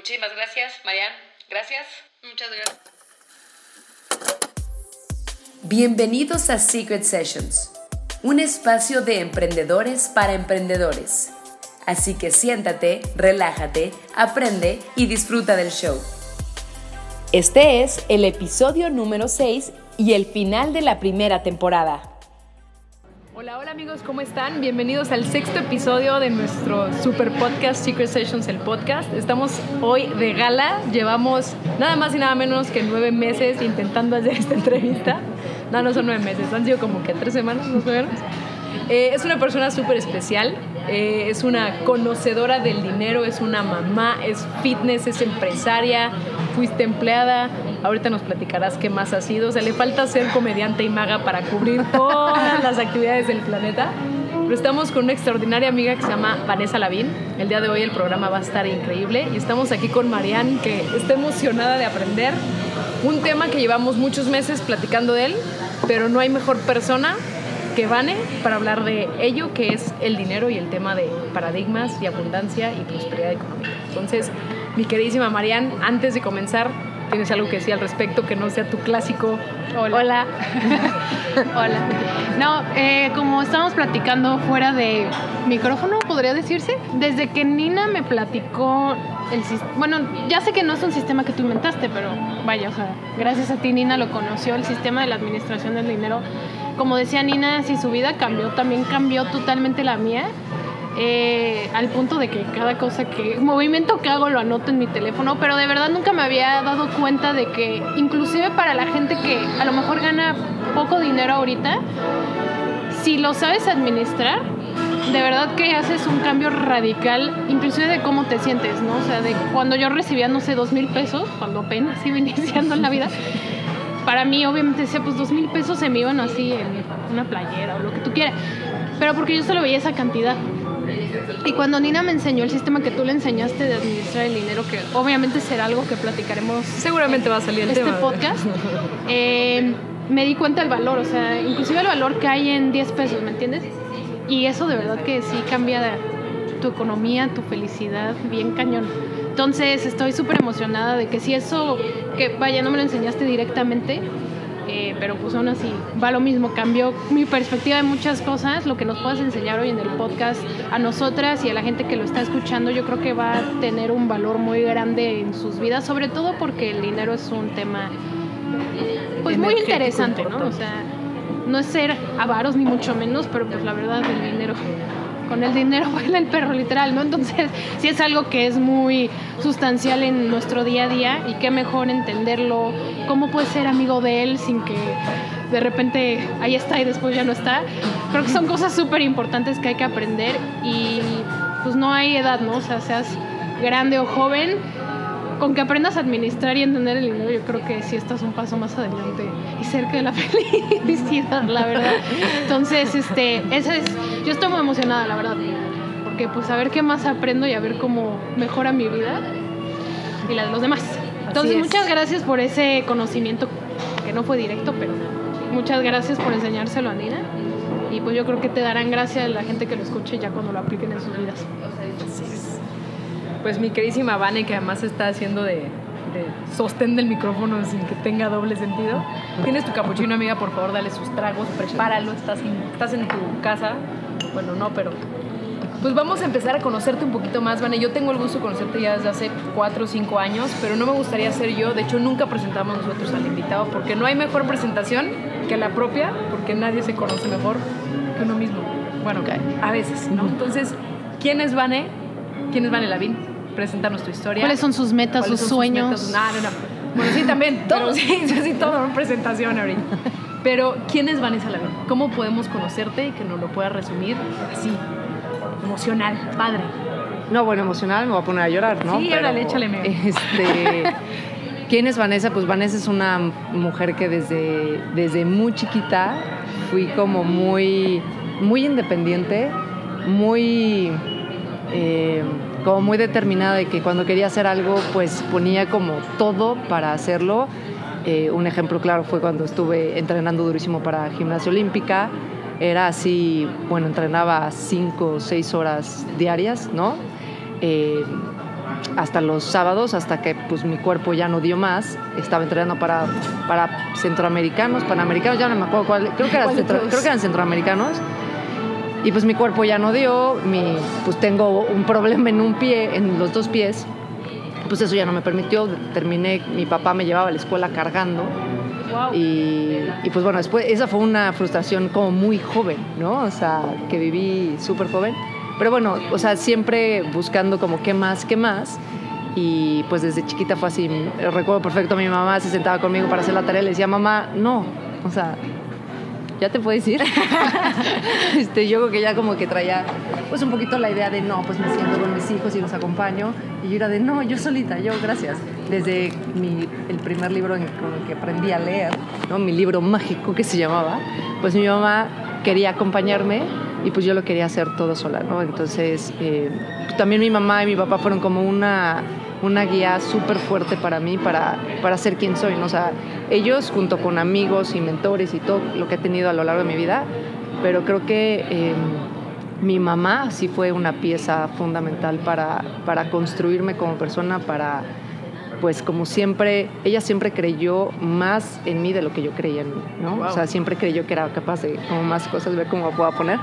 Muchísimas gracias, Marian. Gracias. Muchas gracias. Bienvenidos a Secret Sessions, un espacio de emprendedores para emprendedores. Así que siéntate, relájate, aprende y disfruta del show. Este es el episodio número 6 y el final de la primera temporada. Hola, amigos, ¿cómo están? Bienvenidos al sexto episodio de nuestro super podcast Secret Sessions, el podcast. Estamos hoy de gala, llevamos nada más y nada menos que nueve meses intentando hacer esta entrevista. No, no son nueve meses, han sido como que tres semanas más o menos. Eh, es una persona súper especial, eh, es una conocedora del dinero, es una mamá, es fitness, es empresaria, fuiste empleada, ahorita nos platicarás qué más ha sido, o sea, le falta ser comediante y maga para cubrir todas las actividades del planeta. Pero estamos con una extraordinaria amiga que se llama Vanessa Lavín. El día de hoy el programa va a estar increíble y estamos aquí con Marianne que está emocionada de aprender un tema que llevamos muchos meses platicando de él, pero no hay mejor persona que Vane para hablar de ello, que es el dinero y el tema de paradigmas y abundancia y prosperidad económica. Entonces, mi queridísima Marianne, antes de comenzar, ¿tienes algo que decir al respecto que no sea tu clásico? Hola. Hola. Hola. No, eh, como estábamos platicando fuera de micrófono, podría decirse, desde que Nina me platicó el bueno, ya sé que no es un sistema que tú inventaste, pero vaya, o sea, gracias a ti Nina lo conoció, el sistema de la administración del dinero. Como decía Nina, si su vida cambió, también cambió totalmente la mía. Eh, al punto de que cada cosa que, movimiento que hago lo anoto en mi teléfono, pero de verdad nunca me había dado cuenta de que inclusive para la gente que a lo mejor gana poco dinero ahorita, si lo sabes administrar, de verdad que haces un cambio radical, inclusive de cómo te sientes, ¿no? O sea, de cuando yo recibía, no sé, dos mil pesos, cuando apenas iba iniciando en la vida, para mí obviamente decía, pues dos mil pesos se me iban así en una playera o lo que tú quieras, pero porque yo solo veía esa cantidad. Y cuando Nina me enseñó el sistema que tú le enseñaste de administrar el dinero, que obviamente será algo que platicaremos. Seguramente va a salir el este tema. podcast. Eh, me di cuenta del valor, o sea, inclusive el valor que hay en 10 pesos, ¿me entiendes? Y eso de verdad que sí cambia tu economía, tu felicidad, bien cañón. Entonces estoy súper emocionada de que si eso, que vaya, no me lo enseñaste directamente, eh, pero pues aún así va lo mismo, cambió mi perspectiva de muchas cosas, lo que nos puedas enseñar hoy en el podcast a nosotras y a la gente que lo está escuchando, yo creo que va a tener un valor muy grande en sus vidas, sobre todo porque el dinero es un tema pues muy interesante, ¿no? O sea, no es ser avaros ni mucho menos, pero pues la verdad el dinero con el dinero baila el perro, literal, ¿no? Entonces, sí es algo que es muy sustancial en nuestro día a día y qué mejor entenderlo, cómo puedes ser amigo de él sin que de repente ahí está y después ya no está. Creo que son cosas súper importantes que hay que aprender y pues no hay edad, ¿no? O sea, seas grande o joven, con que aprendas a administrar y entender el dinero, yo creo que sí estás un paso más adelante y cerca de la felicidad, la verdad. Entonces, este, ese es, yo estoy muy emocionada, la verdad, porque pues a ver qué más aprendo y a ver cómo mejora mi vida y la de los demás. Entonces, muchas gracias por ese conocimiento que no fue directo, pero muchas gracias por enseñárselo a Nina. Y pues yo creo que te darán gracias a la gente que lo escuche ya cuando lo apliquen en sus vidas. Es pues mi queridísima Vane, que además está haciendo de, de, sostén del micrófono sin que tenga doble sentido. Tienes tu capuchino, amiga, por favor, dale sus tragos, prepáralo, estás en, estás en tu casa. Bueno, no, pero pues vamos a empezar a conocerte un poquito más, Vane. Yo tengo el gusto de conocerte ya desde hace 4 o 5 años, pero no me gustaría ser yo. De hecho, nunca presentamos nosotros al invitado porque no hay mejor presentación que la propia, porque nadie se conoce mejor que uno mismo. Bueno, a veces, ¿no? Entonces, ¿quién es Vane? ¿Quién es Vane Lavín? Preséntanos tu historia. ¿Cuáles son sus metas, sus sueños? Sus no, no, no. Bueno, sí, también. todo. Sí, sí, todo. Una presentación ahorita. Pero, ¿quién es Vanessa Lavín? ¿Cómo podemos conocerte y que nos lo puedas resumir así? Emocional, padre. No, bueno, emocional me voy a poner a llorar, ¿no? Sí, Pero, órale, échale. Me. Este, ¿Quién es Vanessa? Pues Vanessa es una mujer que desde, desde muy chiquita fui como muy, muy independiente, muy... Eh, como muy determinada de que cuando quería hacer algo, pues ponía como todo para hacerlo. Eh, un ejemplo claro fue cuando estuve entrenando durísimo para gimnasia olímpica. Era así, bueno, entrenaba cinco o seis horas diarias, ¿no? Eh, hasta los sábados, hasta que pues mi cuerpo ya no dio más. Estaba entrenando para, para centroamericanos, panamericanos, ya no me acuerdo cuál, creo que, eran centro- creo que eran centroamericanos. Y pues mi cuerpo ya no dio, mi, pues tengo un problema en un pie, en los dos pies. Pues eso ya no me permitió, terminé, mi papá me llevaba a la escuela cargando. Y, y, pues bueno, después esa fue una frustración como muy joven, ¿no? O sea, que viví súper joven. Pero bueno, o sea, siempre buscando como qué más, qué más. Y pues desde chiquita fue así. Recuerdo perfecto, mi mamá se sentaba conmigo para hacer la tarea y le decía, mamá, no. O sea, ¿ya te puedes ir? este, yo creo que ya como que traía pues un poquito la idea de no, pues me siento con mis hijos y los acompaño. Y yo era de no, yo solita, yo gracias. Desde mi, el primer libro en, con el que aprendí a leer, ¿no? mi libro mágico que se llamaba, pues mi mamá quería acompañarme y pues yo lo quería hacer todo sola, ¿no? Entonces, eh, también mi mamá y mi papá fueron como una, una guía súper fuerte para mí, para, para ser quien soy, ¿no? O sea, ellos junto con amigos y mentores y todo lo que he tenido a lo largo de mi vida, pero creo que eh, mi mamá sí fue una pieza fundamental para, para construirme como persona, para pues como siempre, ella siempre creyó más en mí de lo que yo creía en mí, ¿no? Wow. O sea, siempre creyó que era capaz de como más cosas, ver cómo me puedo poner.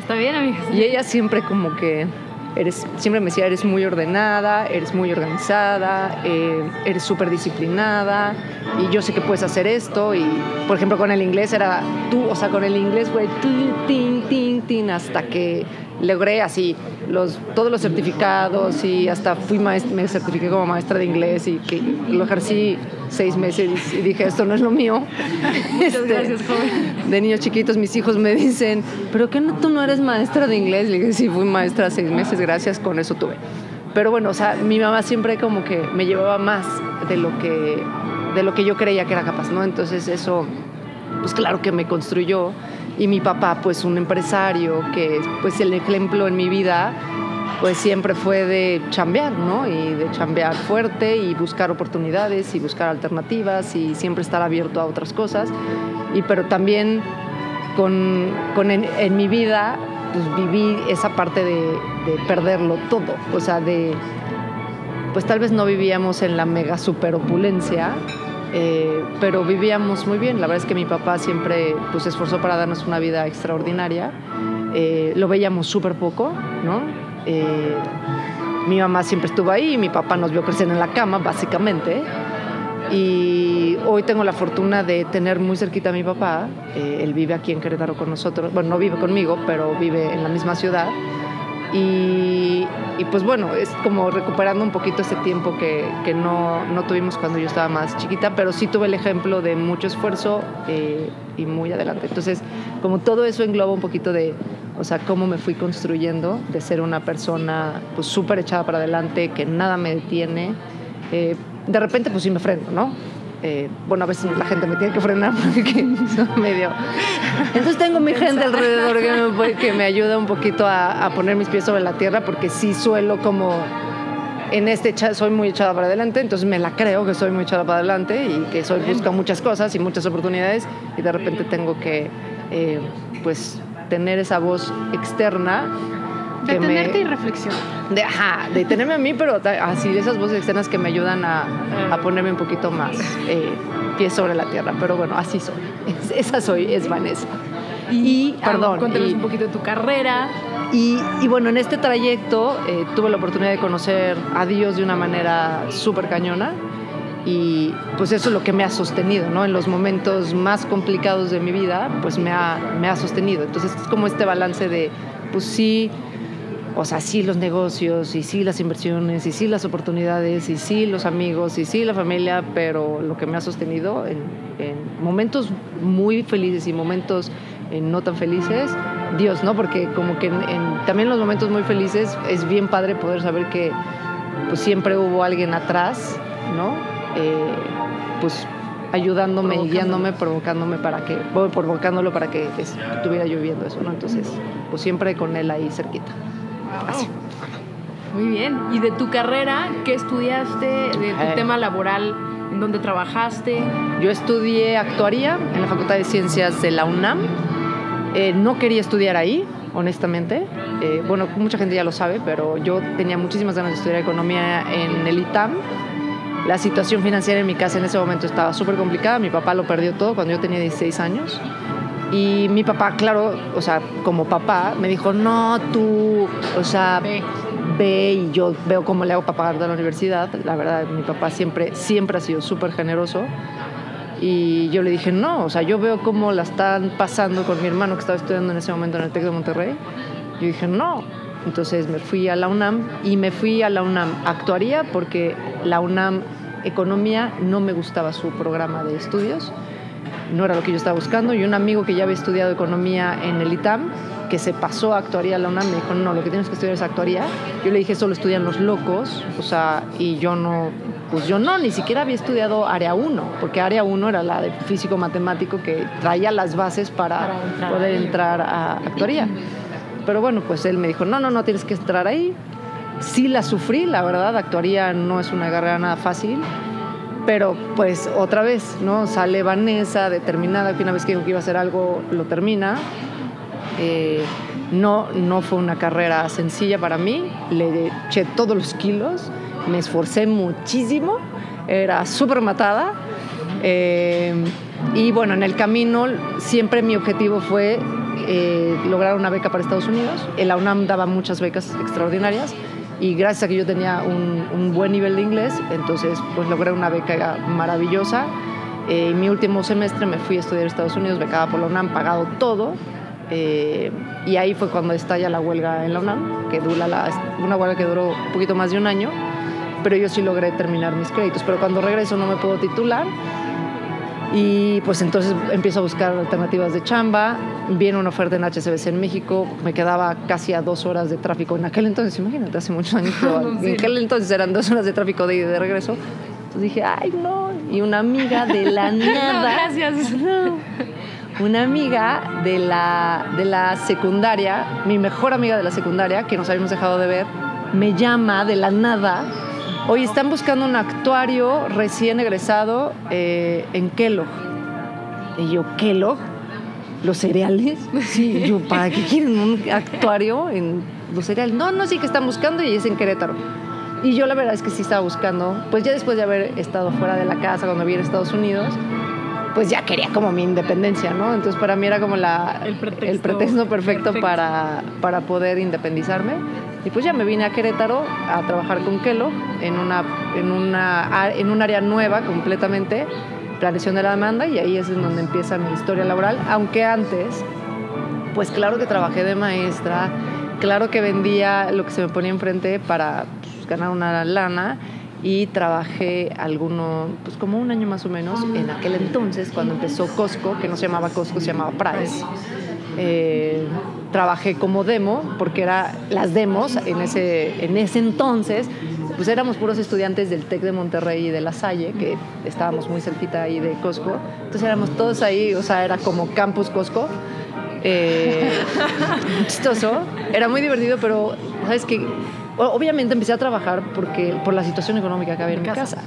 Está bien, amigas. Y ella siempre como que, eres, siempre me decía, eres muy ordenada, eres muy organizada, eh, eres súper disciplinada y yo sé que puedes hacer esto. Y, por ejemplo, con el inglés era tú, o sea, con el inglés tin, hasta que logré así los, todos los certificados y hasta fui maestra, me certifiqué como maestra de inglés y que lo ejercí seis meses y dije, esto no es lo mío. Este, gracias, joven. De niños chiquitos mis hijos me dicen, ¿pero qué no, tú no eres maestra de inglés? Le dije, sí, fui maestra seis meses, gracias, con eso tuve. Pero bueno, o sea, mi mamá siempre como que me llevaba más de lo que, de lo que yo creía que era capaz, ¿no? Entonces eso, pues claro que me construyó. Y mi papá, pues un empresario, que pues el ejemplo en mi vida, pues siempre fue de chambear, ¿no? Y de chambear fuerte y buscar oportunidades y buscar alternativas y siempre estar abierto a otras cosas. Y pero también con, con en, en mi vida, pues viví esa parte de, de perderlo todo, o sea, de, pues tal vez no vivíamos en la mega super opulencia, eh, pero vivíamos muy bien. La verdad es que mi papá siempre pues, se esforzó para darnos una vida extraordinaria. Eh, lo veíamos súper poco, ¿no? Eh, mi mamá siempre estuvo ahí, mi papá nos vio crecer en la cama, básicamente. Y hoy tengo la fortuna de tener muy cerquita a mi papá. Eh, él vive aquí en Querétaro con nosotros. Bueno, no vive conmigo, pero vive en la misma ciudad. Y, pues bueno, es como recuperando un poquito ese tiempo que, no, tuvimos cuando yo estaba más chiquita, pero sí tuve el ejemplo de mucho esfuerzo eh, y muy adelante. Entonces, como todo eso engloba un poquito de, o sea, cómo me fui construyendo de ser una persona pues súper echada para adelante, que nada me detiene. Eh, de repente pues sí me freno, ¿no? Eh, bueno, a veces la gente me tiene que frenar porque medio... Entonces tengo mi gente alrededor que me, que me ayuda un poquito a, a, poner mis pies sobre la tierra porque sí suelo como... En este soy muy echada para adelante, entonces me la creo que soy muy echada para adelante y que soy busco muchas cosas y muchas oportunidades y de repente tengo que eh, pues tener esa voz externa Detenerte me, y reflexionar. De, ajá, detenerme a mí, pero así esas voces externas que me ayudan a, a ponerme un poquito más eh, pies sobre la tierra. Pero bueno, así soy. Es, esa soy, es Vanessa. Y, y perdón. Cuéntanos un poquito de tu carrera. Y, y bueno, en este trayecto eh, tuve la oportunidad de conocer a Dios de una manera súper cañona. Y pues eso es lo que me ha sostenido, ¿no? En los momentos más complicados de mi vida, pues me ha, me ha sostenido. Entonces es como este balance de, pues sí, o sea, sí los negocios, y sí las inversiones, y sí las oportunidades, y sí los amigos, y sí la familia, pero lo que me ha sostenido en, en momentos muy felices y momentos eh, no tan felices, Dios, ¿no? Porque como que en, en, también en los momentos muy felices es bien padre poder saber que pues siempre hubo alguien atrás, ¿no? Eh, pues ayudándome y guiándome, provocándome para que, provocándolo para que estuviera lloviendo eso, ¿no? Entonces, pues siempre con él ahí cerquita. Muy bien. ¿Y de tu carrera, qué estudiaste? ¿De tu eh. tema laboral? ¿En dónde trabajaste? Yo estudié actuaría en la Facultad de Ciencias de la UNAM. Eh, no quería estudiar ahí. honestamente. Eh, bueno, mucha gente ya lo sabe, pero yo tenía muchísimas ganas de estudiar economía en el ITAM. La situación financiera en mi casa en ese momento estaba súper complicada. Mi papá lo perdió todo cuando yo tenía 16 años. Y mi papá, claro, o sea, como papá, me dijo, no, tú, o sea, Ve. ve y yo veo cómo le hago para pagar de la universidad. La verdad, mi papá siempre, siempre ha sido súper generoso. Y yo le dije, no, o sea, yo veo cómo la están pasando con mi hermano que estaba estudiando en ese momento en el TEC de Monterrey. Yo dije, no. Entonces me fui a la UNAM y me fui a la UNAM actuaría porque la UNAM Economía no me gustaba su programa de estudios, no era lo que yo estaba buscando. Y un amigo que ya había estudiado economía en el ITAM, que se pasó a actuaría a la UNAM, me dijo, no, lo que tienes que estudiar es actuaría. Yo le dije, eso lo estudian los locos, o sea, y yo no, pues yo no, ni siquiera había estudiado área 1, porque área 1 era la de físico matemático que traía las bases para, Para entrar poder ahí. entrar a actuaría. Pero bueno, pues él me dijo, no, no, no tienes que entrar ahí. Sí la sufrí, la verdad, actuaría no es una carrera nada fácil, pero pues otra vez, ¿no? Sale Vanessa determinada que una vez que dijo que iba a hacer algo, lo termina. Eh, no, no fue una carrera sencilla para mí, le eché todos los kilos, me esforcé muchísimo, era súper matada. eh, y bueno, en el camino siempre mi objetivo fue eh, lograr una beca para Estados Unidos. La UNAM daba muchas becas extraordinarias y gracias a que yo tenía un, un buen nivel de inglés, entonces pues logré una beca maravillosa. Eh, mi último semestre me fui a estudiar a Estados Unidos, becada por la UNAM, pagado todo. Eh, y ahí fue cuando estalla la huelga en la UNAM, que dura la, una huelga que duró un poquito más de un año, pero yo sí logré terminar mis créditos. Pero cuando regreso no me puedo titular y pues entonces empiezo a buscar alternativas de chamba. Viene una oferta en HCBC en México, me quedaba casi a dos horas de tráfico en aquel entonces, imagínate, hace muchos años, Sí. en aquel entonces eran dos horas de tráfico de ida y de regreso. Entonces dije, ay no, y una amiga de la nada. gracias. Una amiga de la, de la secundaria, mi mejor amiga de la secundaria, que nos habíamos dejado de ver, me llama de la nada. Oye, están buscando un actuario recién egresado eh, en Kellogg. Y yo, ¿Kellogg? ¿Los cereales? Sí, yo, ¿para qué quieren un actuario en los cereales? No, no, sí que están buscando y es en Querétaro. Y yo la verdad es que sí estaba buscando, pues ya después de haber estado fuera de la casa cuando vivía en Estados Unidos, pues ya quería como mi independencia, ¿no? Entonces para mí era como la, El pretexto pretexto perfecto, perfecto. Para, para poder independizarme. Y pues ya me vine a Querétaro a trabajar con Kelo en, una, en, una, en un área nueva completamente, planeación de la demanda, y ahí es donde empieza mi historia laboral, aunque antes, pues claro que trabajé de maestra, claro que vendía lo que se me ponía enfrente para pues, ganar una lana y trabajé alguno, pues como un año más o menos, en aquel entonces cuando empezó Costco, que no se llamaba Costco, se llamaba Price. Eh, trabajé como demo, porque era las demos en ese, en ese entonces, pues éramos puros estudiantes del TEC de Monterrey y de La Salle, que estábamos muy cerquita ahí de Costco. Entonces éramos todos ahí, o sea, era como Campus Costco. Eh, chistoso, era muy divertido, pero sabes que obviamente empecé a trabajar porque por la situación económica que había en mi Casa. casa.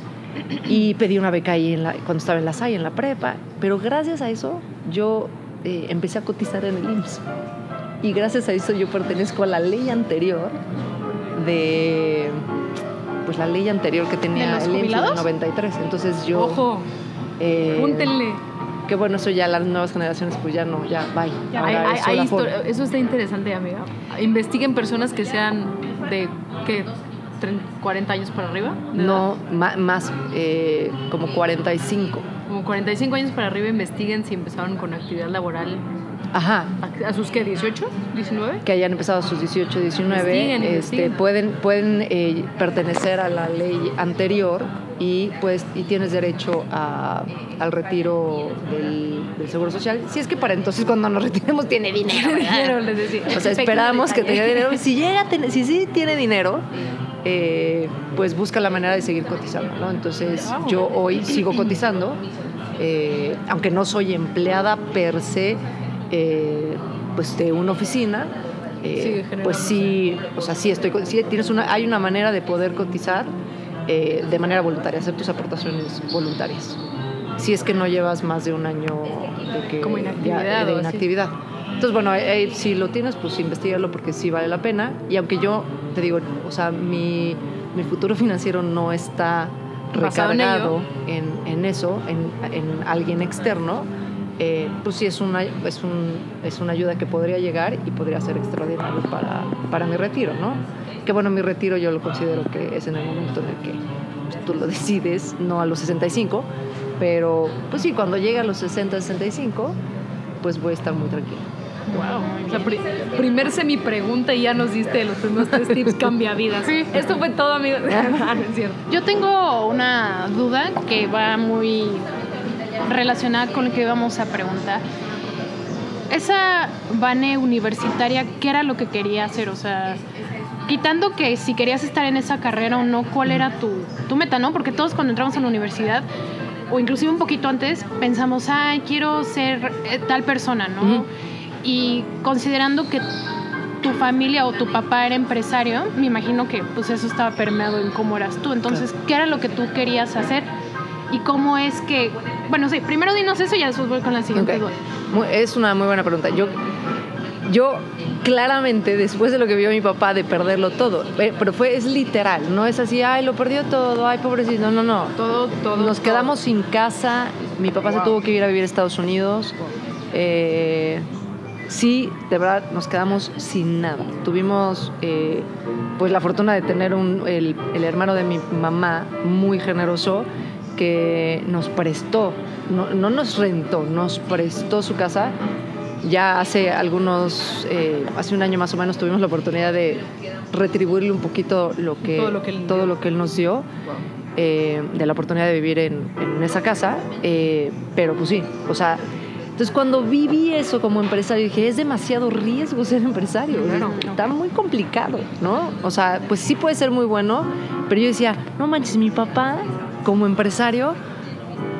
Y pedí una beca ahí en la- cuando estaba en la SAI, en la prepa. Pero gracias a eso yo eh, empecé a cotizar en el IMSS. Y gracias a eso yo pertenezco a la ley anterior de... Pues la ley anterior que tenía ¿De los el IMSS del 93. Entonces yo... Ojo, eh, púntenle. que bueno, eso ya las nuevas generaciones pues ya no, ya bye. Ya, hay- hay- hay eso está interesante, amiga. Investiguen personas que sean de, ¿qué? ¿Tren- 40 años para arriba. edad. No, ma- más eh, como 45. Como 45 años para arriba, investiguen si empezaron con actividad laboral. Ajá, ¿A, a sus qué? ¿18? ¿19? que hayan empezado a sus 18, 19, Investiguen, este, investiguen. pueden, pueden eh, pertenecer a la ley anterior y, pues, y tienes derecho a- al retiro del, del Seguro Social. Si es que para entonces cuando nos retiremos tiene dinero. ¿verdad? Dinero, les decía. O sea, esperamos que tenga dinero. Si llega si sí tiene dinero, eh, pues busca la manera de seguir cotizando, ¿no? Entonces yo hoy sigo cotizando, eh, aunque no soy empleada per se, eh, pues de una oficina. eh, pues sí, o sea, sí estoy, sí tienes una, hay una manera de poder cotizar eh, de manera voluntaria, hacer tus aportaciones voluntarias. Si es que no llevas más de un año de, que, Como ya- inactividad de inactividad. Entonces, bueno, eh, eh, si lo tienes, pues investigalo porque sí vale la pena. Y aunque yo te digo, o sea, mi, mi futuro financiero no está Basado en recargado en, en eso, en, en alguien externo, eh, pues sí es una, es, un, es una ayuda que podría llegar y podría ser extraordinario para, para mi retiro, ¿no? Que bueno, mi retiro yo lo considero que es en el momento en el que pues, tú lo decides, no a los 65, pero pues sí, cuando llegue a los 60, 65, pues voy a estar muy tranquila. Wow. O sea, pri- primer semi pregunta y ya nos diste los primeros tres tips cambia vidas. Esto fue todo, amigos. No es cierto. Yo tengo una duda que va muy relacionada con lo que vamos a preguntar. Esa Vane universitaria, ¿qué era lo que quería hacer? O sea, quitando que si querías estar en esa carrera o no, ¿cuál era tu, tu meta, no? Porque todos cuando entramos a la universidad, o inclusive un poquito antes, pensamos, ay, quiero ser eh, tal persona, ¿no? Y considerando que tu familia o tu papá era empresario, me imagino que pues eso estaba permeado en cómo eras tú. Entonces, ¿qué era lo que tú querías hacer? ¿Y cómo es que... Bueno, sí, primero dinos eso y ya después voy con la siguiente Ok. duda. Muy- es una muy buena pregunta. Yo, yo claramente, después de lo que vio mi papá de perderlo todo, eh, pero fue, es literal, no es así, ay, lo perdió todo, ay, pobrecito, no, no, no. Todo, todo. Nos todo. quedamos sin casa, mi papá se tuvo que ir a vivir a Estados Unidos. Eh, sí, de verdad, nos quedamos sin nada. Tuvimos eh, pues la fortuna de tener un, el, el hermano de mi mamá muy generoso que nos prestó, no, no nos rentó, nos prestó su casa. Ya hace algunos, eh, hace un año más o menos tuvimos la oportunidad de retribuirle un poquito lo que, Todo lo que él todo dio. lo que él nos dio eh, de la oportunidad de vivir en, en esa casa, eh, pero pues sí, o sea, entonces cuando viví eso como empresario dije, es demasiado riesgo ser empresario, Claro. está muy complicado, ¿no? O sea, pues sí puede ser muy bueno, pero yo decía, no manches, mi papá como empresario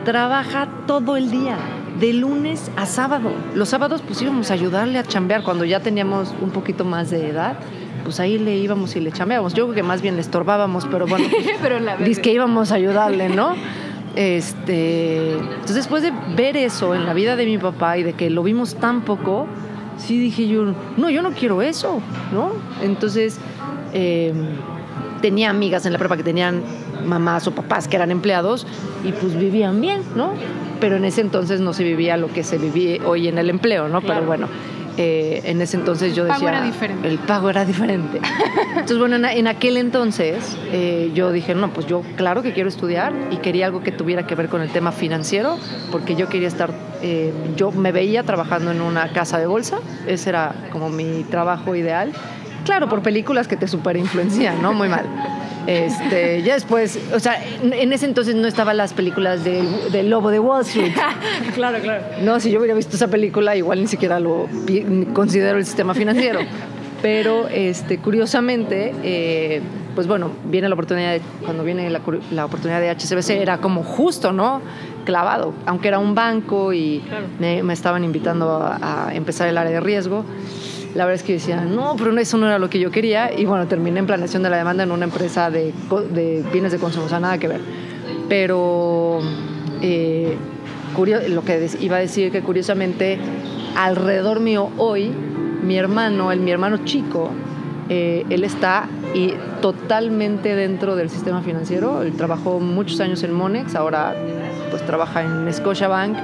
trabaja todo el día, de lunes a sábado. Los sábados pues íbamos a ayudarle a chambear cuando ya teníamos un poquito más de edad. Pues ahí le íbamos y le chambeábamos. Yo creo que más bien le estorbábamos, pero bueno, Pero la verdad. Dice que íbamos a ayudarle, ¿no? Este, entonces después de ver eso en la vida de mi papá y de que lo vimos tan poco, sí dije yo, no, yo no quiero eso, ¿no? Entonces eh, tenía amigas en la prepa que tenían mamás o papás que eran empleados y pues vivían bien, ¿no? Pero en ese entonces no se vivía lo que se vive hoy en el empleo, ¿no? Pero bueno, eh, en ese entonces yo El pago decía... era diferente. El pago era diferente. Entonces, bueno, en, en aquel entonces eh, yo dije, no, pues yo claro que quiero estudiar y quería algo que tuviera que ver con el tema financiero, porque yo quería estar, eh, yo me veía trabajando en una casa de bolsa, ese era como mi trabajo ideal. Claro, por películas que te super influencian, ¿no? Muy mal. Este, ya después, o sea, en, ese entonces no estaban las películas del del Lobo de Wall Street. claro, claro. No, si yo hubiera visto esa película, igual ni siquiera lo considero el sistema financiero. Pero este, curiosamente, eh, pues bueno, viene la oportunidad, de- cuando viene la, la oportunidad de HSBC, era como justo, ¿no? Clavado, aunque era un banco y Claro. me, me estaban invitando a, a empezar el área de riesgo. La verdad es que yo decía, no, pero eso no era lo que yo quería. Y bueno, terminé en planeación de la demanda en una empresa de, de bienes de consumo, o sea, nada que ver. Pero eh, curio- lo que iba a decir que curiosamente alrededor mío hoy, mi hermano, el, mi hermano chico, eh, él está y totalmente dentro del sistema financiero. Él trabajó muchos años en Monex, ahora pues trabaja en Scotiabank.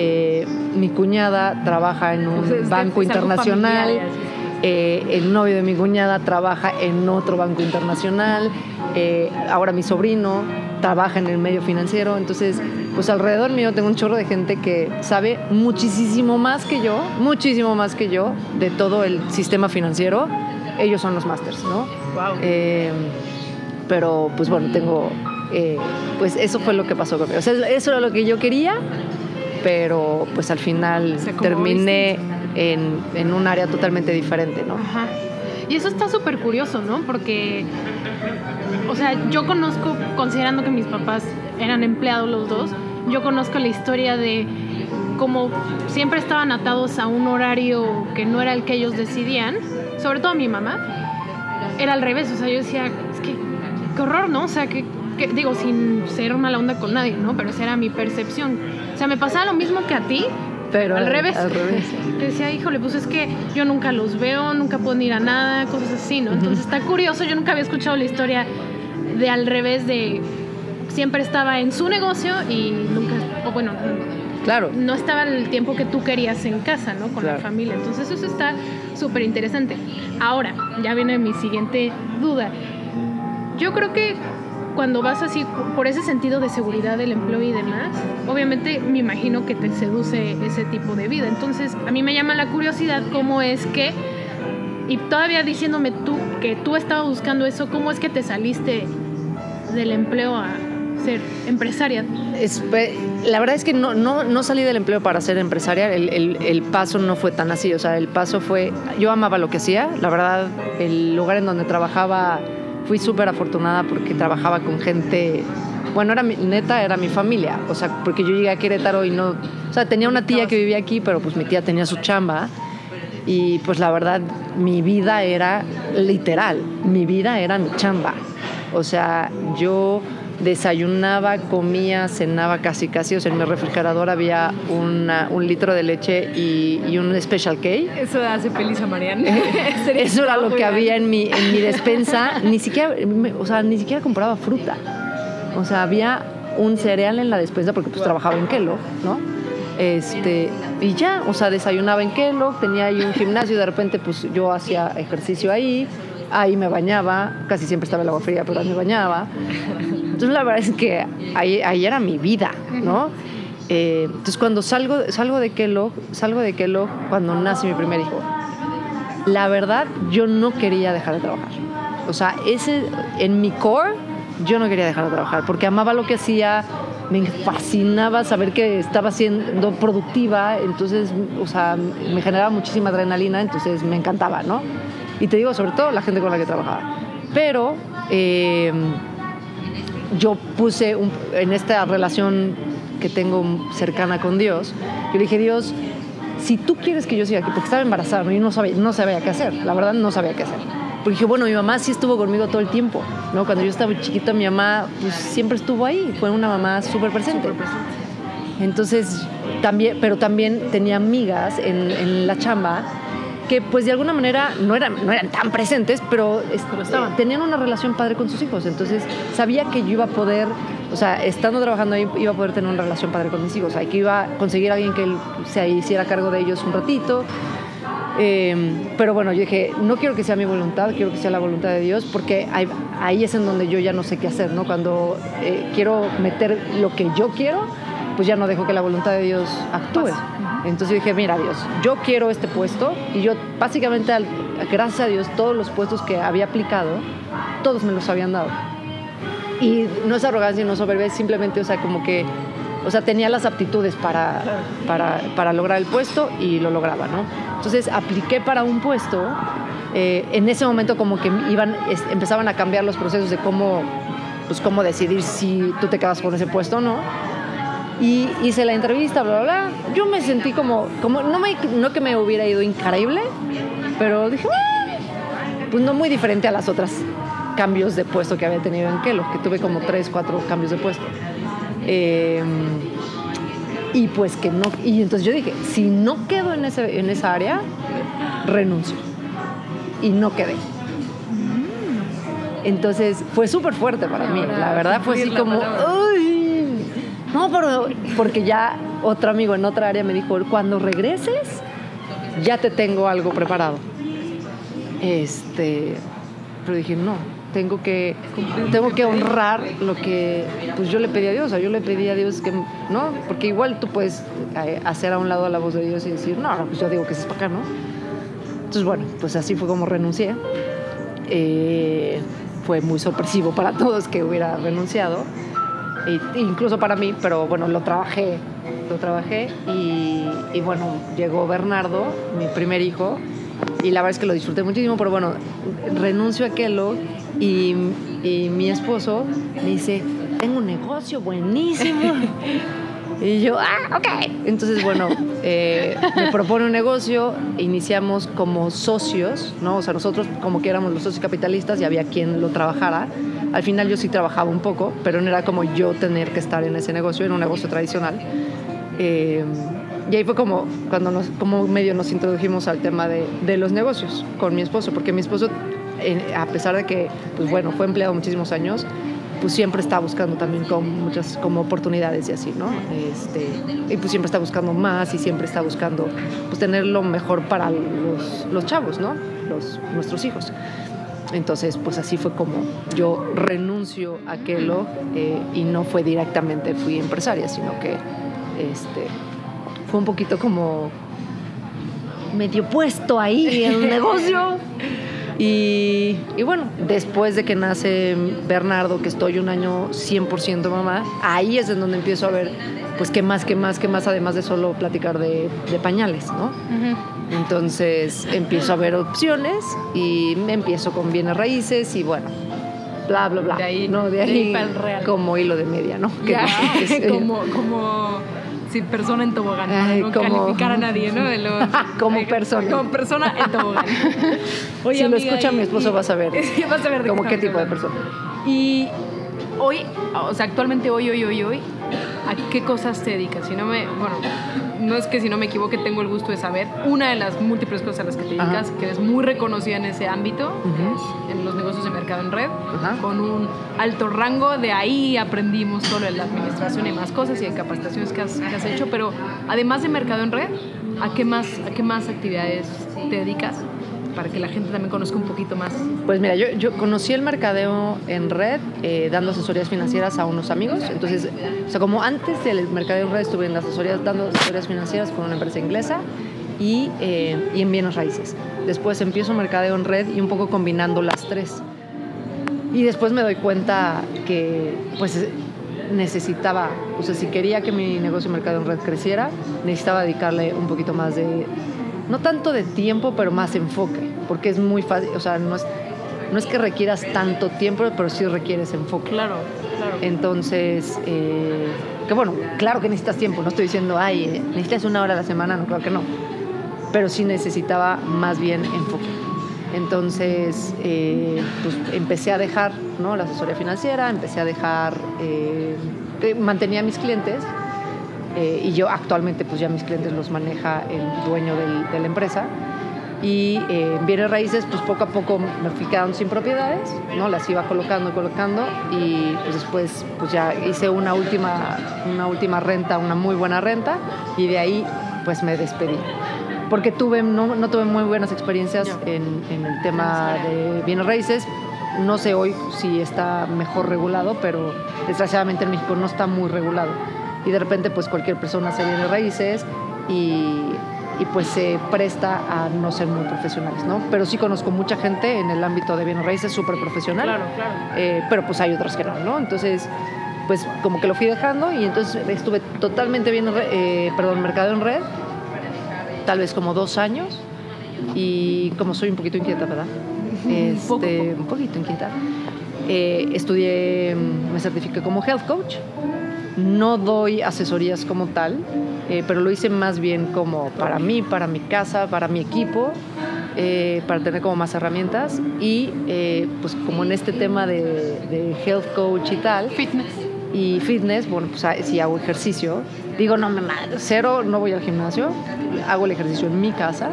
Eh, mi cuñada trabaja en un banco es internacional. familiar. Eh, el novio de mi cuñada trabaja en otro banco internacional. Eh, ahora mi sobrino trabaja en el medio financiero. Entonces, pues alrededor mío tengo un chorro de gente que sabe muchísimo más que yo, muchísimo más que yo de todo el sistema financiero. Ellos son los másters, ¿no? Wow. Eh, pero pues bueno, tengo, eh, pues eso fue lo que pasó conmigo. O sea, eso era lo que yo quería, pero pues al final terminé en, en un área totalmente diferente, ¿no? Ajá. Y eso está súper curioso, ¿no? Porque, o sea, yo conozco, considerando que mis papás eran empleados los dos, yo conozco la historia de cómo siempre estaban atados a un horario que no era el que ellos decidían, sobre todo mi mamá, era al revés, o sea, yo decía, es que, qué horror, ¿no? O sea, que, que- digo, sin ser mala onda con nadie, ¿no? Pero esa era mi percepción. O sea, me pasaba lo mismo que a ti, pero, al al- revés. al revés. Decía, híjole, pues es que yo nunca los veo, nunca puedo ir a nada, cosas así, ¿no? Entonces está curioso, yo nunca había escuchado la historia de al revés de siempre estaba en su negocio y nunca, o bueno, Claro. no estaba el tiempo que tú querías en casa, ¿no? Con Claro. la familia. Entonces eso está súper interesante. Ahora, ya viene mi siguiente duda. Yo creo que cuando vas así por ese sentido de seguridad del empleo y demás, obviamente me imagino que te seduce ese tipo de vida. Entonces, a mí me llama la curiosidad cómo es que, y todavía diciéndome tú que tú estabas buscando eso, ¿cómo es que te saliste del empleo a ser empresaria? La verdad es que no, no, no salí del empleo para ser empresaria, el, el- el paso no fue tan así, o sea, el paso fue, yo amaba lo que hacía, la verdad, el lugar en donde trabajaba, fui súper afortunada porque trabajaba con gente, bueno, era mi- neta, era mi familia, o sea, porque yo llegué a Querétaro y no, o sea, tenía una tía que vivía aquí, pero pues mi tía tenía su chamba y pues la verdad, mi vida era literal, mi vida era mi chamba. O sea, yo desayunaba, comía, cenaba casi casi, o sea, en mi refrigerador había una- un litro de leche y, y un special K. Eso hace feliz a Mariana. Sería Eso era lo que había en mi, en mi despensa. Ni siquiera, o sea, ni siquiera compraba fruta. O sea, había un cereal en la despensa porque pues trabajaba en Kellogg, ¿no? Este, y ya, o sea, desayunaba en Kellogg, tenía ahí un gimnasio, de repente pues yo hacía ejercicio ahí, ahí me bañaba, casi siempre estaba el agua fría, pero ahí me bañaba. Entonces la verdad es que ahí, ahí era mi vida, ¿no? Eh, entonces cuando salgo, salgo de Kellogg, salgo de Kellogg cuando nace mi primer hijo. La verdad, yo no quería dejar de trabajar. O sea, ese, en mi core, yo no quería dejar de trabajar porque amaba lo que hacía, me fascinaba saber que estaba siendo productiva, entonces, o sea, me generaba muchísima adrenalina, entonces me encantaba, ¿no? Y te digo, sobre todo la gente con la que trabajaba. Pero eh, yo puse un- en esta relación que tengo cercana con Dios, yo le dije, Dios, si tú quieres que yo siga aquí, porque estaba embarazada, ¿no? y no sabía, no sabía qué hacer, la verdad no sabía qué hacer. Porque dije, bueno, mi mamá sí estuvo conmigo todo el tiempo, ¿no? Cuando yo estaba chiquita, mi mamá pues, siempre estuvo ahí, fue una mamá súper presente. Entonces, también, pero también tenía amigas en, en la chamba que pues de alguna manera no eran, no eran tan presentes, pero, estaban. tenían una relación padre con sus hijos. Entonces sabía que yo iba a poder, o sea, estando trabajando ahí, iba a poder tener una relación padre con mis hijos. O sea, que iba a conseguir a alguien que se hiciera cargo de ellos un ratito. Eh, pero bueno, yo dije, no quiero que sea mi voluntad, quiero que sea la voluntad de Dios, porque ahí, ahí es en donde yo ya no sé qué hacer, ¿no? Cuando eh, quiero meter lo que yo quiero, pues ya no dejo que la voluntad de Dios actúe. Entonces dije, mira Dios, yo quiero este puesto y yo básicamente, gracias a Dios, todos los puestos que había aplicado, todos me los habían dado. Y no es arrogancia, no es soberbia, es simplemente, o sea, como que, o sea, tenía las aptitudes para, para, para lograr el puesto y lo lograba, ¿no? Entonces apliqué para un puesto, eh, en ese momento como que iban, es- empezaban a cambiar los procesos de cómo, pues cómo decidir si tú te quedas con ese puesto o no. Y hice la entrevista, bla, bla, bla. Yo me sentí como, como no, me, no que me hubiera ido increíble, pero dije, "Ah", pues no muy diferente a las otras cambios de puesto que había tenido en Kellogg, que tuve como tres, cuatro cambios de puesto. Eh, y pues que no, y entonces yo dije, si no quedo en, ese, en esa área, renuncio. Y no quedé. Entonces fue súper fuerte para mí, la verdad fue así como, palabra. No, pero porque ya otro amigo en otra área me dijo, cuando regreses, ya te tengo algo preparado. Este, pero dije, no, tengo que, tengo que honrar lo que pues yo le pedí a Dios, o sea, yo le pedí a Dios que, ¿no? Porque igual tú puedes eh, hacer a un lado la voz de Dios y decir, no, no, pues yo digo que es para acá, ¿no? Entonces, bueno, pues así fue como renuncié. Eh, fue muy sorpresivo para todos que hubiera renunciado, e- incluso para mí, pero bueno, lo trabajé, lo trabajé y, y bueno, llegó Bernardo, mi primer hijo, y la verdad es que lo disfruté muchísimo, pero bueno, renuncio a Kellogg y, y mi esposo me dice, tengo un negocio buenísimo. Y yo, ah, ok. Entonces, bueno, eh, me propone un negocio, iniciamos como socios, ¿no? O sea, nosotros como que éramos los socios capitalistas y había quien lo trabajara. Al final yo sí trabajaba un poco, pero no era como yo tener que estar en ese negocio, era un negocio tradicional. Eh, y ahí fue como cuando nos, como medio nos introdujimos al tema de, de los negocios con mi esposo, porque mi esposo, eh, a pesar de que, pues bueno, fue empleado muchísimos años, pues siempre está buscando también como muchas como oportunidades y así, ¿no? Este, y pues siempre está buscando más y siempre está buscando pues tener lo mejor para los, los chavos, ¿no? Los, nuestros hijos. Entonces, pues así fue como yo renuncio a Kellogg eh, y no fue directamente fui empresaria, sino que este, fue un poquito como medio puesto ahí en el negocio. Y, y, bueno, después de que nace Bernardo, que estoy un año 100% mamá, ahí es en donde empiezo a ver, pues, qué más, qué más, qué más, además de solo platicar de, de pañales, ¿no? Uh -huh. Entonces empiezo a ver opciones y me empiezo con bienes raíces y bueno, bla, bla, bla. De ahí, ¿no? de ahí, de ahí real. como hilo de media, ¿no? Ya, que, como, como persona en tobogán, Ay, no como, calificar a nadie, ¿no? De como persona. Como persona en tobogán. Oye, si amiga, lo escucha y, mi esposo y, vas a ver. Sí, vas a ver de como qué, qué tipo de persona. Y hoy, o sea, actualmente hoy, hoy, hoy, hoy, ¿a qué cosas te dedicas? Si no me, bueno, no es que si no me equivoque tengo el gusto de saber una de las múltiples cosas a las que te dedicas, Ajá. que es muy reconocida en ese ámbito, uh -huh. en los negocios de mercado en red, Ajá. con un alto rango, de ahí aprendimos sobre la administración y más cosas y de capacitaciones que has, que has hecho, pero además de mercado en red, ¿a qué más, a qué más actividades te dedicas? Para que la gente también conozca un poquito más? Pues mira, yo, conocí el mercadeo en red eh, dando asesorías financieras a unos amigos. Entonces, o sea, como antes del mercadeo en red estuve en asesorías, dando asesorías financieras con una empresa inglesa y, eh, y en bienes raíces. Después empiezo mercadeo en red y un poco combinando las tres. Y después me doy cuenta que pues necesitaba, o sea, si quería que mi negocio de mercado en red creciera, necesitaba dedicarle un poquito más de, no tanto de tiempo, pero más enfoque, porque es muy fácil, o sea, no es, no es que requieras tanto tiempo, pero sí requieres enfoque. Claro, claro. Entonces, eh, que bueno, claro que necesitas tiempo, no estoy diciendo, ay, eh, necesitas una hora a la semana, no, creo que no, pero sí necesitaba más bien enfoque. Entonces, eh, pues empecé a dejar ¿no? la asesoría financiera, empecé a dejar, eh, mantenía a mis clientes eh, y yo actualmente pues ya mis clientes los maneja el dueño del, de la empresa y en bienes raíces pues poco a poco me fui quedando sin propiedades, ¿no? las iba colocando, colocando y pues después pues ya hice una última, una última renta, una muy buena renta y de ahí pues me despedí porque tuve, no, no, tuve muy buenas experiencias en, en, el tema de bienes raíces. No sé hoy si está mejor regulado, pero desgraciadamente en México no está muy regulado. Y de repente pues cualquier persona hace bienes raíces y, y pues se presta a no ser muy profesionales, ¿no? Pero sí conozco mucha gente en el ámbito de bienes raíces súper profesional. Claro, claro. Eh, pero pues hay otros que no, ¿no? Entonces pues como que lo fui dejando y entonces estuve totalmente bien, eh, perdón, mercado en red tal vez como dos años y como soy un poquito inquieta, ¿verdad? Este, poco, poco. un poquito inquieta. Eh, estudié, me certifiqué como health coach. No doy asesorías como tal, eh, pero lo hice más bien como para mí, para mi casa, para mi equipo, eh, para tener como más herramientas y pues como en este tema de, de health coach y tal. Fitness y fitness, bueno, pues si hago ejercicio, digo, no, me cero, no voy al gimnasio, hago el ejercicio en mi casa.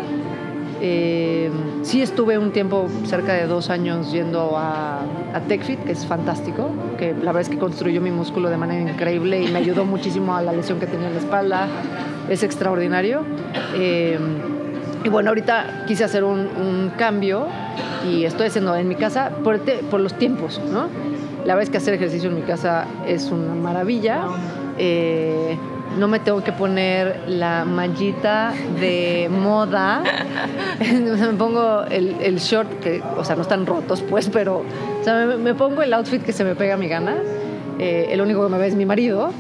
Eh, sí estuve un tiempo, cerca de dos años, yendo a, a TechFit, que es fantástico, que la verdad es que construyó mi músculo de manera increíble y me ayudó muchísimo a la lesión que tenía en la espalda, es extraordinario. Eh, y bueno, ahorita quise hacer un, un, cambio y estoy haciendo en mi casa por, te, por los tiempos, ¿no? La verdad es que hacer ejercicio en mi casa es una maravilla. Eh, no me tengo que poner la mallita de moda. me pongo el, el, short, que, o sea, no están rotos, pues, pero o sea, me, me, pongo el outfit que se me pega a mi gana. Eh, el único que me ve es mi marido.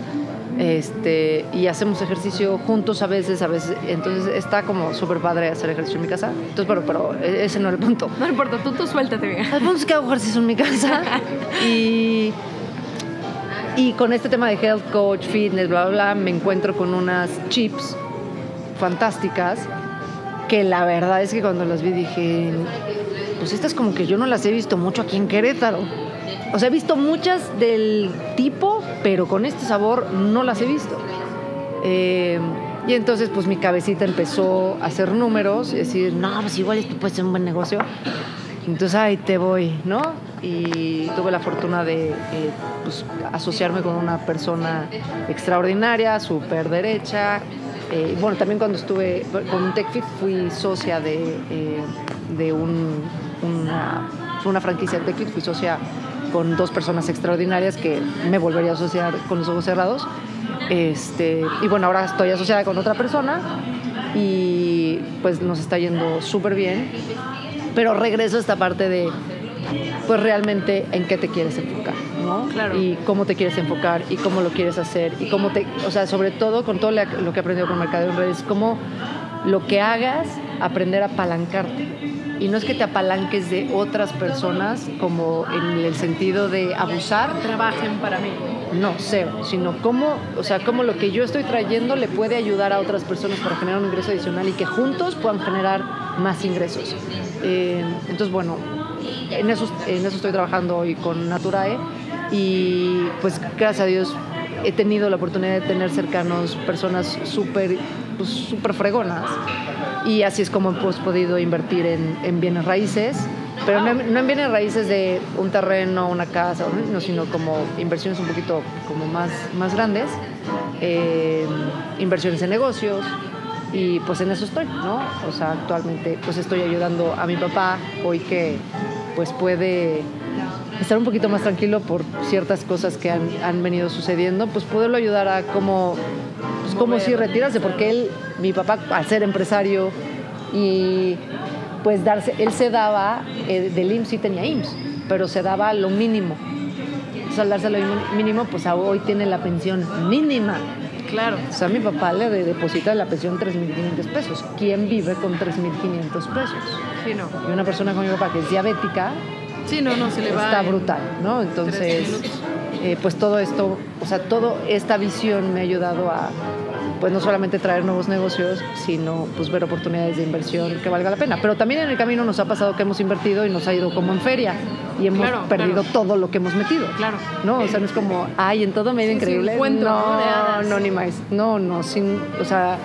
Este, y hacemos ejercicio juntos a veces, a veces. Entonces está como súper padre hacer ejercicio en mi casa. Entonces, pero, pero ese no es el punto. No importa, tú, tú suéltate bien. El punto es que hago ejercicio en mi casa. y, y con este tema de health coach, fitness, bla, bla, bla, me encuentro con unas chips fantásticas que la verdad es que cuando las vi dije, pues estas como que yo no las he visto mucho aquí en Querétaro. O sea, he visto muchas del tipo, pero con este sabor no las he visto. Eh, Y entonces pues mi cabecita empezó a hacer números y decir, no, pues igual esto puede ser un buen negocio. Entonces ahí te voy, ¿no? Y tuve la fortuna de eh, pues, asociarme con una persona extraordinaria, súper derecha. Eh, bueno, también cuando estuve con TechFit fui socia de, eh, de un, una, una franquicia de TechFit, fui socia con dos personas extraordinarias que me volvería a asociar con los ojos cerrados. Este, y bueno, ahora estoy asociada con otra persona y pues nos está yendo súper bien. Pero regreso a esta parte de, pues realmente en qué te quieres enfocar, ¿no? Claro. Y cómo te quieres enfocar y cómo lo quieres hacer y cómo te, o sea, sobre todo con todo lo que he aprendido con Mercado en Redes, cómo lo que hagas, aprender a apalancarte. Y no es que te apalanques de otras personas como en el sentido de abusar, Trabajen para mí. no, cero, sino cómo, o sea, cómo lo que yo estoy trayendo le puede ayudar a otras personas para generar un ingreso adicional y que juntos puedan generar más ingresos. Eh, entonces, bueno, en eso, en eso estoy trabajando hoy con Naturae y pues gracias a Dios he tenido la oportunidad de tener cercanos personas súper pues, súper fregonas y así es como hemos podido invertir en, en bienes raíces pero no, no, en bienes raíces de un terreno, una casa, ¿no? sino como inversiones un poquito como más, más grandes, eh, inversiones en negocios, y pues en eso estoy, ¿no? O sea, actualmente pues estoy ayudando a mi papá hoy que pues puede estar un poquito más tranquilo por ciertas cosas que han, han venido sucediendo, pues poderlo ayudar a como, pues como si retirarse, porque él, mi papá, al ser empresario y pues darse, él se daba, eh, del IMSS sí tenía IMSS, pero se daba lo mínimo. Entonces al darse lo mínimo, pues hoy tiene la pensión mínima. Claro. O sea, mi papá le deposita la pensión 3.500 pesos. ¿Quién vive con 3.500 pesos? Sí, no. Y una persona como mi papá que es diabética, Sí, no, no, se le va. está en brutal, ¿no? Entonces, eh, pues todo esto, o sea, toda esta visión me ha ayudado a, pues no solamente traer nuevos negocios, sino pues ver oportunidades de inversión que valga la pena. Pero también en el camino nos ha pasado que hemos invertido y nos ha ido como en feria y hemos Claro, perdido claro. todo lo que hemos metido. Claro. No, o sea, no es como, ay, en todo me ha ido Sí, sí, un increíble. cuento, ¿no? no, no, ni más. No, no, sin, o sea,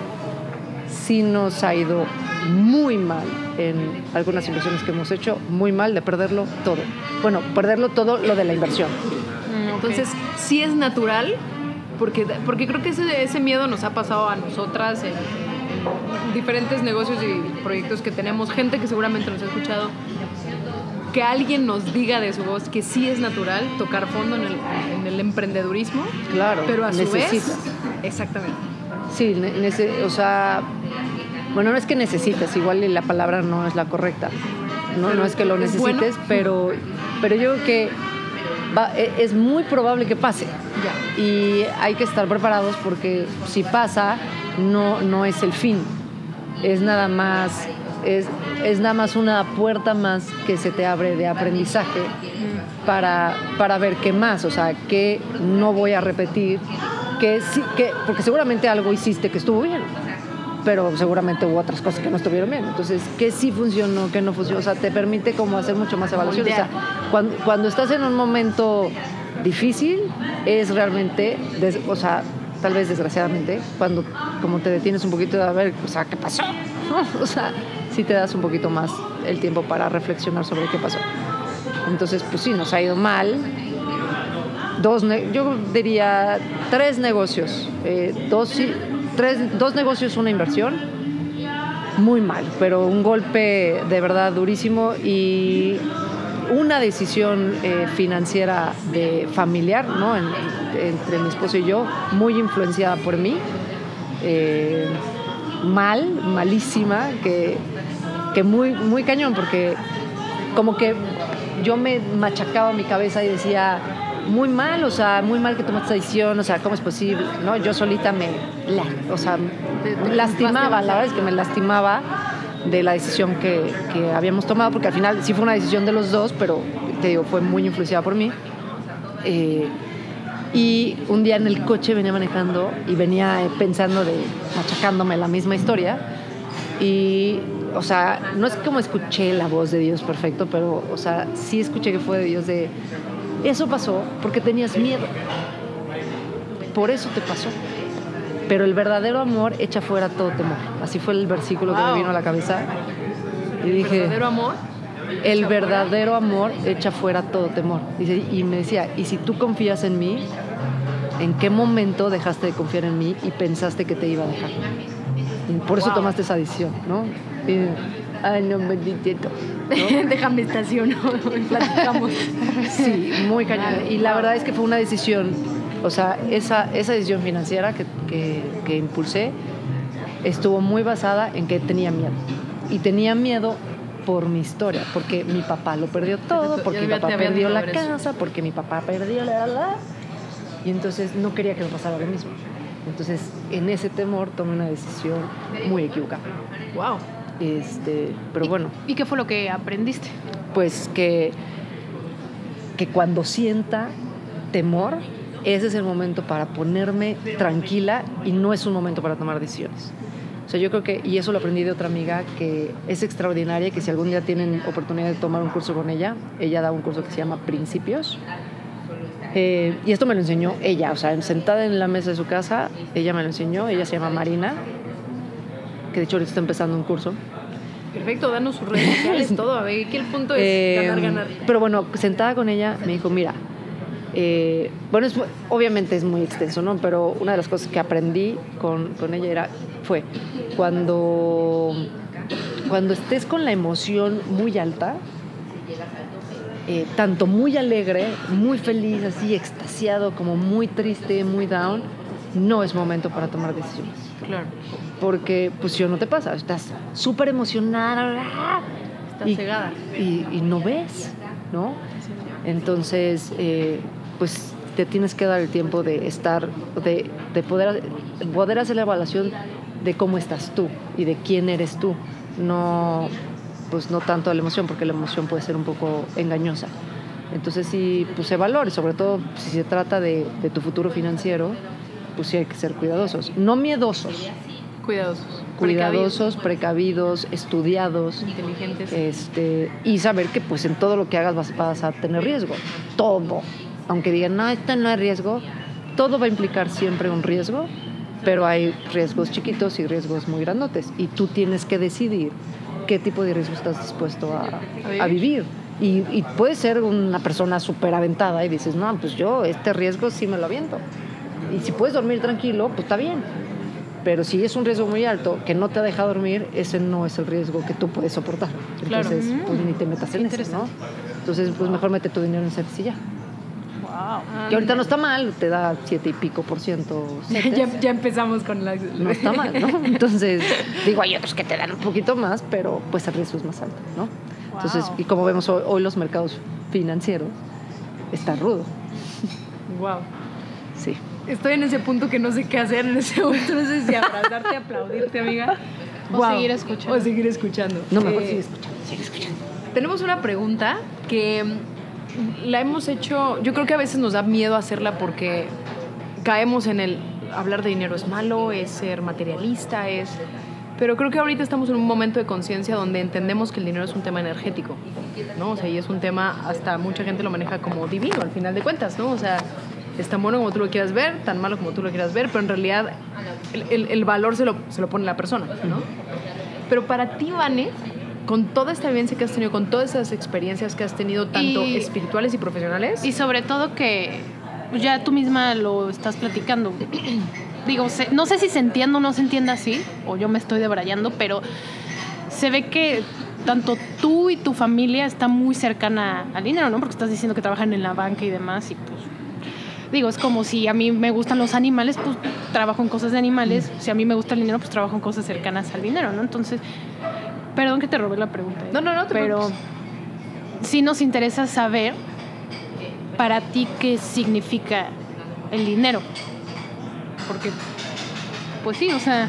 sí nos ha ido muy mal en algunas inversiones que hemos hecho, muy mal de perderlo todo. Bueno, perderlo todo lo de la inversión. Mm, Entonces, sí es natural, porque, porque creo que ese, ese miedo nos ha pasado a nosotras en, en diferentes negocios y proyectos que tenemos, gente que seguramente nos ha escuchado, que alguien nos diga de su voz que sí es natural tocar fondo en el, en el emprendedurismo, Claro, pero a su necesitas. vez... Exactamente. Sí, o sea, bueno, no es que necesites, igual la palabra no es la correcta. No, no es que lo es necesites, pero, pero yo creo que va- e- es muy probable que pase. Y hay que estar preparados porque si pasa, no, no es el fin. Es nada más, es, es nada más una puerta más que se te abre de aprendizaje para, para ver qué más, o sea, qué no voy a repetir, que que, porque seguramente algo hiciste que estuvo bien, pero seguramente hubo otras cosas que no estuvieron bien. Entonces, qué sí funcionó, qué no funcionó, o sea, te permite como hacer mucho más evaluación. O sea, cuando, cuando estás en un momento difícil, es realmente, des- o sea, tal vez desgraciadamente, cuando como te detienes un poquito de a ver, o sea, ¿qué pasó? ¿No? O sea, sí te das un poquito más el tiempo para reflexionar sobre qué pasó. Entonces, pues sí, nos ha ido mal. Dos, yo diría tres negocios, eh, dos, sí, tres, dos negocios, una inversión, muy mal, pero un golpe de verdad durísimo y una decisión eh, financiera de familiar, ¿no? En- entre mi esposo y yo, muy influenciada por mí, eh, mal, malísima, que, que muy, muy cañón, porque como que yo me machacaba mi cabeza y decía, muy mal, o sea, muy mal que tomaste esa decisión, o sea, ¿cómo es posible? ¿No? Yo solita me, la- o sea, lastimaba, la verdad es que me lastimaba de la decisión que, que habíamos tomado, porque al final sí fue una decisión de los dos, pero te digo, fue muy influenciada por mí. Eh, y un día en el coche venía manejando y venía pensando de machacándome la misma historia. Y, o sea, no es como escuché la voz de Dios perfecto, pero, o sea, sí escuché que fue de Dios de, eso pasó porque tenías miedo. Por eso te pasó. pero el verdadero amor echa fuera todo temor. Así fue el versículo que me vino a la cabeza. Y dije, ¿Verdadero amor? el verdadero amor echa fuera todo temor. Dice, y me decía, y si tú confías en mí, ¿en qué momento dejaste de confiar en mí y pensaste que te iba a dejar? Y por eso Wow. tomaste esa decisión, ¿no? Y, Ay, no me entiendo. Déjame estaciono y platicamos. Sí, muy cañón. Y la verdad es que fue una decisión, o sea, esa, esa decisión financiera que, que, que impulsé estuvo muy basada en que tenía miedo. Y tenía miedo por mi historia, porque mi papá lo perdió todo, porque mi papá perdió la casa, porque mi papá perdió la... la y entonces no quería que me pasara lo mismo. Entonces, en ese temor tomé una decisión muy equivocada. Wow. Este, pero bueno, ¿Y qué fue lo que aprendiste? pues que, que cuando sienta temor, ese es el momento para ponerme tranquila y no es un momento para tomar decisiones. O sea, yo creo que, y eso lo aprendí de otra amiga que es extraordinaria, y que si algún día tienen oportunidad de tomar un curso con ella, ella da un curso que se llama Principios. Eh, y esto me lo enseñó ella, o sea, sentada en la mesa de su casa, ella me lo enseñó, ella se llama Marina, que de hecho ahorita está empezando un curso. Perfecto, danos sus redes sociales, todo. A ver, que el punto es Eh, ganar, ganar. Pero bueno, sentada con ella me dijo, mira, eh, bueno, es- obviamente es muy extenso, ¿no? Pero una de las cosas que aprendí con, con ella era, fue cuando, cuando estés con la emoción muy alta, eh, tanto muy alegre, muy feliz, así extasiado, como muy triste, muy down, no es momento para tomar decisiones Claro. Porque pues si no te pasa, estás súper emocionada Estás y, cegada. y, y no ves, ¿no? Entonces, eh, pues te tienes que dar el tiempo de estar, de, de poder, poder hacer la evaluación de cómo estás tú y de quién eres tú, no, pues no tanto de la emoción, porque la emoción puede ser un poco engañosa. Entonces sí, pues se valora, y sobre todo si se trata de, de tu futuro financiero, pues sí hay que ser cuidadosos, no miedosos, Cuidadosos. cuidadosos, precavidos, estudiados, inteligentes. este, y saber que pues en todo lo que hagas vas, vas a tener riesgo. Todo. Aunque digan, no, esto no es riesgo, todo va a implicar siempre un riesgo, pero hay riesgos chiquitos y riesgos muy grandotes. Y tú tienes que decidir qué tipo de riesgo estás dispuesto a, vivir. a vivir. Y, y puedes ser una persona súper aventada y dices, no, pues yo este riesgo sí me lo aviento. Y si puedes dormir tranquilo, pues está bien. Pero si es un riesgo muy alto que no te deja dormir, ese no es el riesgo que tú puedes soportar. Claro. Entonces, pues ni te metas en eso, ¿no? Entonces, pues mejor mete tu dinero en ya. Wow. Que ahorita no está mal, te da siete y pico por ciento ya, ya empezamos con la... No está mal, ¿no? Entonces, digo, hay otros que te dan un poquito más, pero pues el riesgo es más alto, ¿no? Entonces, Wow. y como vemos hoy, hoy los mercados financieros, está rudo. Wow. Sí. Estoy en ese punto que no sé qué hacer en ese momento. No sé si abrazarte, aplaudirte, amiga. O Wow. seguir escuchando. O seguir escuchando. No, mejor Eh, sigue escuchando, sigue escuchando. Tenemos una pregunta que mm, la hemos hecho, yo creo que a veces nos da miedo hacerla porque caemos en el hablar de dinero es malo, es ser materialista, es... Pero creo que ahorita estamos en un momento de conciencia donde entendemos que el dinero es un tema energético, ¿no? O sea, y es un tema, hasta mucha gente lo maneja como divino al final de cuentas, ¿no? O sea, es tan bueno como tú lo quieras ver, tan malo como tú lo quieras ver, pero en realidad el, el- el valor se lo, se lo pone la persona, ¿no? Pero para ti, Vane, con toda esta vivencia que has tenido, con todas esas experiencias que has tenido, tanto Y- espirituales y profesionales, Y sobre todo que ya tú misma lo estás platicando. Digo, no sé si se entiende o no se entiende así, o yo me estoy debrayando, pero se ve que tanto tú y tu familia está muy cercana al dinero, ¿no? Porque estás diciendo que trabajan en la banca y demás, y pues. Digo, es como si a mí me gustan los animales, pues trabajo en cosas de animales. Si a mí me gusta el dinero, pues trabajo en cosas cercanas al dinero, ¿no? Entonces, perdón que te robé la pregunta. ¿eh? No, no, no te Pero preocupes. sí nos interesa saber para ti qué significa el dinero. Porque, pues sí, o sea,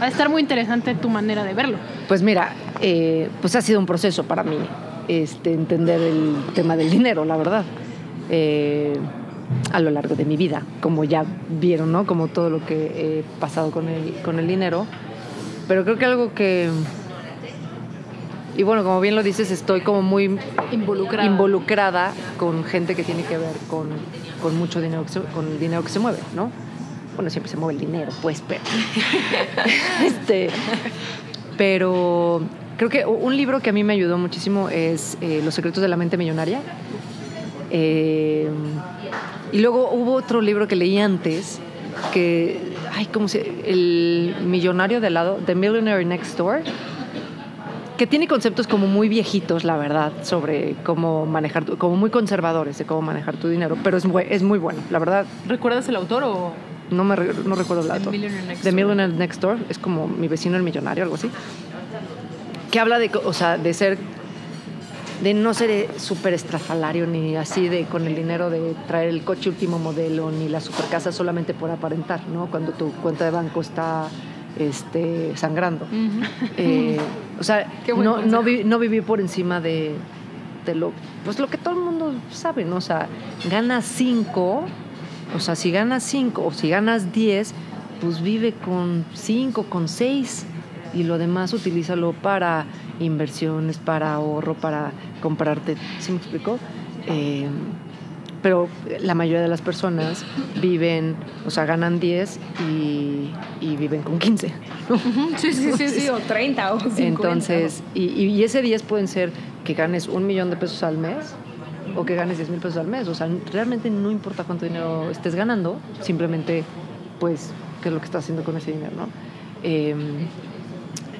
va a estar muy interesante tu manera de verlo. Pues mira, eh, pues ha sido un proceso para mí este, entender el tema del dinero, la verdad. Eh, a lo largo de mi vida, como ya vieron, ¿no? Como todo lo que he pasado con el, con el dinero. Pero creo que algo que... Y bueno, como bien lo dices, estoy como muy involucrada. involucrada con gente que tiene que ver con, con mucho dinero, que se- con el dinero que se mueve, ¿no? bueno, siempre se mueve el dinero, pues, pero, este, pero creo que un libro que a mí me ayudó muchísimo es eh, Los secretos de la mente millonaria. Eh, y luego hubo otro libro que leí antes que, ay, ¿cómo se? El millonario de lado, The Millionaire Next Door que tiene conceptos como muy viejitos, la verdad, sobre cómo manejar, tu- como muy conservadores de cómo manejar tu dinero, pero es, bue- es muy bueno, la verdad, ¿Recuerdas el autor o...? no, me, no recuerdo el The autor. Millionaire Next The Door. Millionaire Next Door, es como mi vecino el millonario, algo así, que habla de, o sea, de ser, de no ser eh, súper estrafalario, ni así de con el dinero de traer el coche último modelo, ni la super casa solamente por aparentar, ¿no? Cuando tu cuenta de banco está este, sangrando. Eh, o sea, no, no, consejo. vi- no vivir por encima de, de lo, pues lo que todo el mundo sabe, ¿no? O sea, ganas cinco, o sea, si ganas cinco o si ganas diez, pues vive con cinco, con seis y lo demás utilízalo para inversiones, para ahorro, para comprarte, ¿sí me explico? Eh, pero la mayoría de las personas viven, o sea, ganan 10 y, y viven con 15. Sí, sí, sí, sí, o 30 o 50. Entonces, y, y ese 10 pueden ser que ganes un millón de pesos al mes o que ganes 10 mil pesos al mes. O sea, realmente no importa cuánto dinero estés ganando, simplemente, pues, qué es lo que estás haciendo con ese dinero, ¿no? Eh,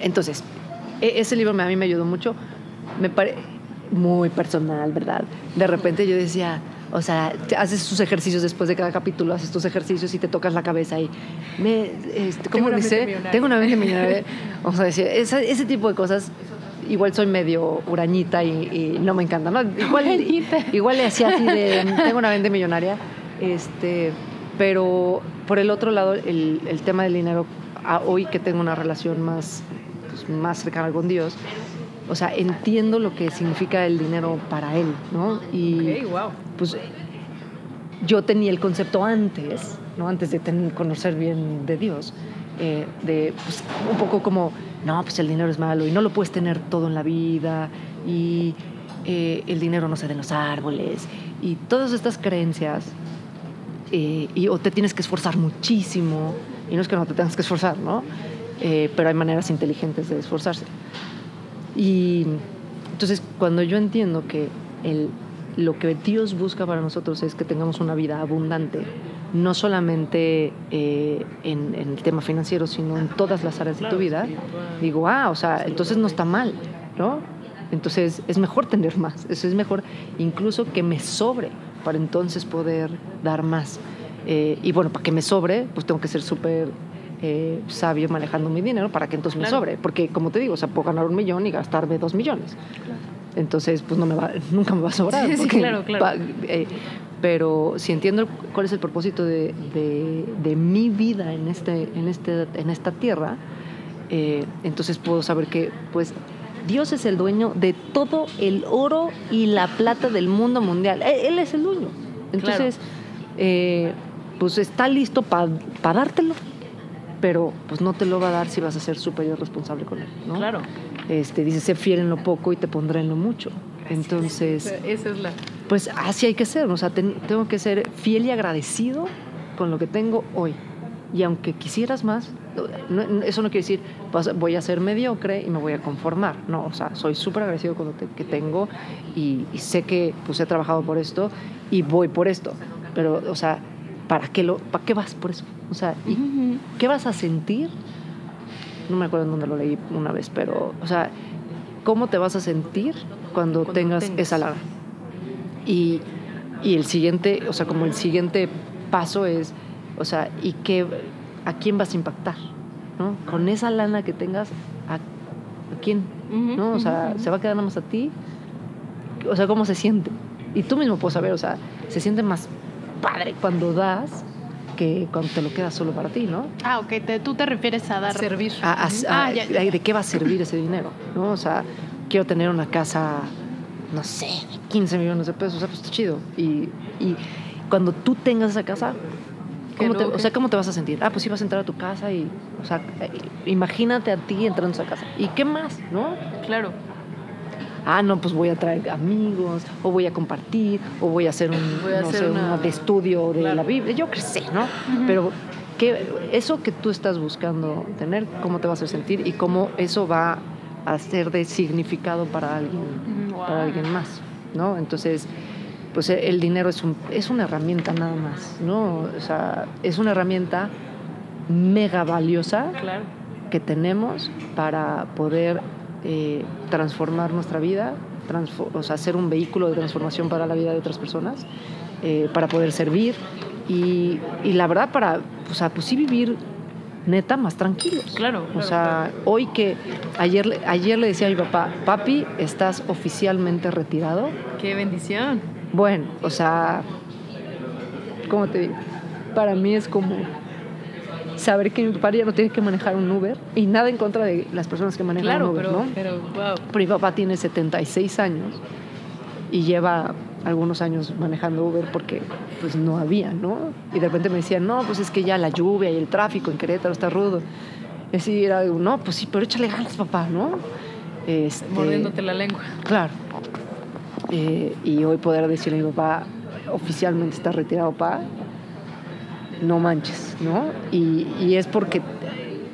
entonces, ese libro a mí me ayudó mucho. Me parece muy personal, ¿verdad? De repente yo decía, o sea, te haces tus ejercicios después de cada capítulo, haces tus ejercicios y te tocas la cabeza y me, este, Tengo ¿cómo una mente dice? millonaria. Tengo una mente millonaria. O sea, esa- ese tipo de cosas. Igual soy medio hurañita y, y no me encanta, ¿no? Igual, igual le hacía así de, tengo una mente millonaria, este, pero por el otro lado, el, el tema del dinero, a- hoy que tengo una relación más, pues, más cercana con Dios, o sea, entiendo lo que significa el dinero para Él, ¿no? Y Ok, wow. pues yo tenía el concepto antes, ¿no? Antes de conocer bien de Dios, eh, de pues, un poco como, no, pues el dinero es malo y no lo puedes tener todo en la vida y eh, el dinero no se da en los árboles y todas estas creencias eh, y, o te tienes que esforzar muchísimo y no es que no te tengas que esforzar, ¿no? Eh, pero hay maneras inteligentes de esforzarse. Y entonces cuando yo entiendo que el, lo que Dios busca para nosotros es que tengamos una vida abundante, no solamente eh, en, en el tema financiero, sino en todas las áreas de tu vida, digo, ah, o sea, entonces no está mal, ¿no? Entonces es mejor tener más, eso es mejor incluso que me sobre para entonces poder dar más. Eh, y bueno, para que me sobre, pues tengo que ser súper eh, sabio manejando mi dinero para que entonces me sobre. Porque como te digo, o sea, puedo ganar un millón y gastarme dos millones. Entonces, pues no me va, nunca me va a sobrar. Sí, sí, claro, claro. pa- eh, pero si entiendo cuál es el propósito de, de- de mi vida en, este, en, este, en esta tierra, eh, entonces puedo saber que, pues, Dios es el dueño de todo el oro y la plata del mundo mundial. Él, Él es el dueño. Entonces, eh, pues está listo para dártelo, pero pues no te lo va a dar si vas a ser superior responsable con él. ¿no? Claro. Este, dice, sé fiel en lo poco y te pondré en lo mucho. Entonces, Esa es la... pues así hay que ser, o sea, ten- tengo que ser fiel y agradecido con lo que tengo hoy. Y aunque quisieras más, no- eso no quiere decir voy a ser mediocre y me voy a conformar. No, o sea, soy súper agradecido con lo te- que tengo y, y sé que pues he trabajado por esto y voy por esto. Pero, o sea, ¿para qué, lo, ¿para qué vas por eso? O sea, ¿y ¿qué vas a sentir? No me acuerdo en dónde lo leí una vez, pero, o sea, ¿cómo te vas a sentir cuando, Cuando tengas, tengas. esa lana? Y, y el siguiente, o sea, como el siguiente paso es, o sea, ¿y qué, a quién vas a impactar? ¿No? Con esa lana que tengas, ¿a, a quién? ¿No? O sea, ¿se va a quedar nada más a ti? O sea, ¿cómo se siente? Y tú mismo puedes saber, o sea, se siente más padre cuando das que cuando te lo quedas solo para ti, ¿no? Ah, ok, te- tú te refieres a dar. Servir. a- a- a- Ah, ya, ya. ¿De qué va a servir ese dinero? ¿no? O sea, quiero tener una casa, no sé, 15 millones de pesos, o sea, pues está chido. Y, y cuando tú tengas esa casa, ¿cómo te, o sea, ¿cómo te vas a sentir? Ah, pues sí vas a entrar a tu casa y, o sea, eh, imagínate a ti entrando a esa casa. ¿Y qué más, no? Claro. Ah, no, pues voy a traer amigos, o voy a compartir, o voy a hacer un, Voy a no hacer sé, una- una de estudio de Claro. la Biblia, yo qué sé, ¿no? Pero, qué, eso que tú estás buscando tener, cómo te va a hacer sentir y cómo eso va a ser de significado para alguien, wow. alguien más, ¿no? Entonces, pues e- el dinero es, un, es una herramienta nada más, ¿no? O sea, es una herramienta mega valiosa Claro. que tenemos para poder eh, transformar nuestra vida, transfo- o sea, ser un vehículo de transformación para la vida de otras personas, eh, para poder servir y, y la verdad para, o sea, pues sí vivir neta más tranquilos. Claro, O claro, sea, hoy que ayer, le- ayer le decía a mi papá, papi, estás oficialmente retirado. Qué bendición. Bueno, o sea, ¿cómo te digo? Para mí es como saber que mi papá ya no tiene que manejar un Uber y nada en contra de las personas que manejan Claro, un Uber, pero, ¿no? pero wow. Pero mi papá tiene 76 años y lleva algunos años manejando Uber porque pues no había, ¿no? Y de repente me decían, no, pues es que ya la lluvia y el tráfico en Querétaro está rudo. Y así era, no, pues sí, pero échale ganas, papá, ¿no? Este, Mordiéndote la lengua. Claro. Eh, y hoy poder decirle a mi papá, oficialmente está retirado, papá, no manches, ¿no? Y, y es porque,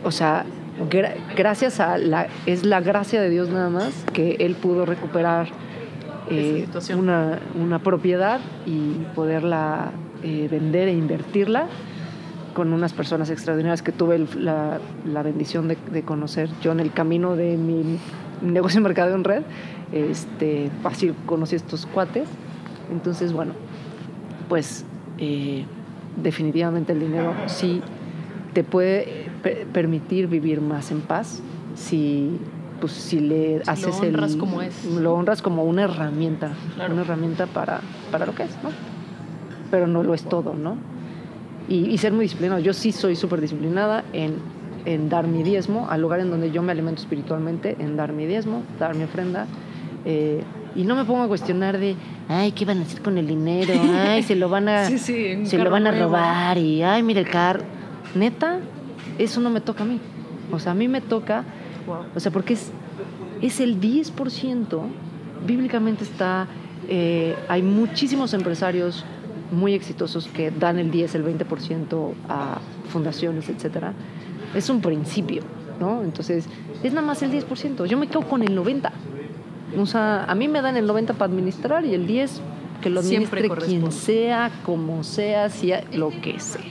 o sea, gra- gracias a la, es la gracia de Dios nada más que él pudo recuperar eh, una, una propiedad y poderla eh, vender e invertirla con unas personas extraordinarias que tuve el- la, la bendición de, de conocer yo en el camino de mi negocio de mercadeo en red. Este, así conocí a estos cuates. Entonces, bueno, pues eh, definitivamente el dinero sí te puede per- permitir vivir más en paz si pues si le Si haces lo honras el como es. lo honras como una herramienta Claro. una herramienta para para lo que es no pero no lo es todo no y, y ser muy disciplinado yo sí soy súper disciplinada en en dar mi diezmo al lugar en donde yo me alimento espiritualmente en dar mi diezmo dar mi ofrenda eh, y no me pongo a cuestionar de ay qué van a hacer con el dinero ay se lo van a Sí, sí, se lo van a nuevo. robar y ay mira el carro neta eso no me toca a mí o sea a mí me toca Wow. o sea, porque es, es el 10%, bíblicamente está, eh, hay muchísimos empresarios muy exitosos que dan el 10, el 20% a fundaciones, etcétera. Es un principio, ¿no? Entonces, es nada más el 10%. Yo me quedo con el 90%. O sea, a mí me dan el 90% para administrar y el 10% que lo administre quien sea, como sea, sea lo que sea.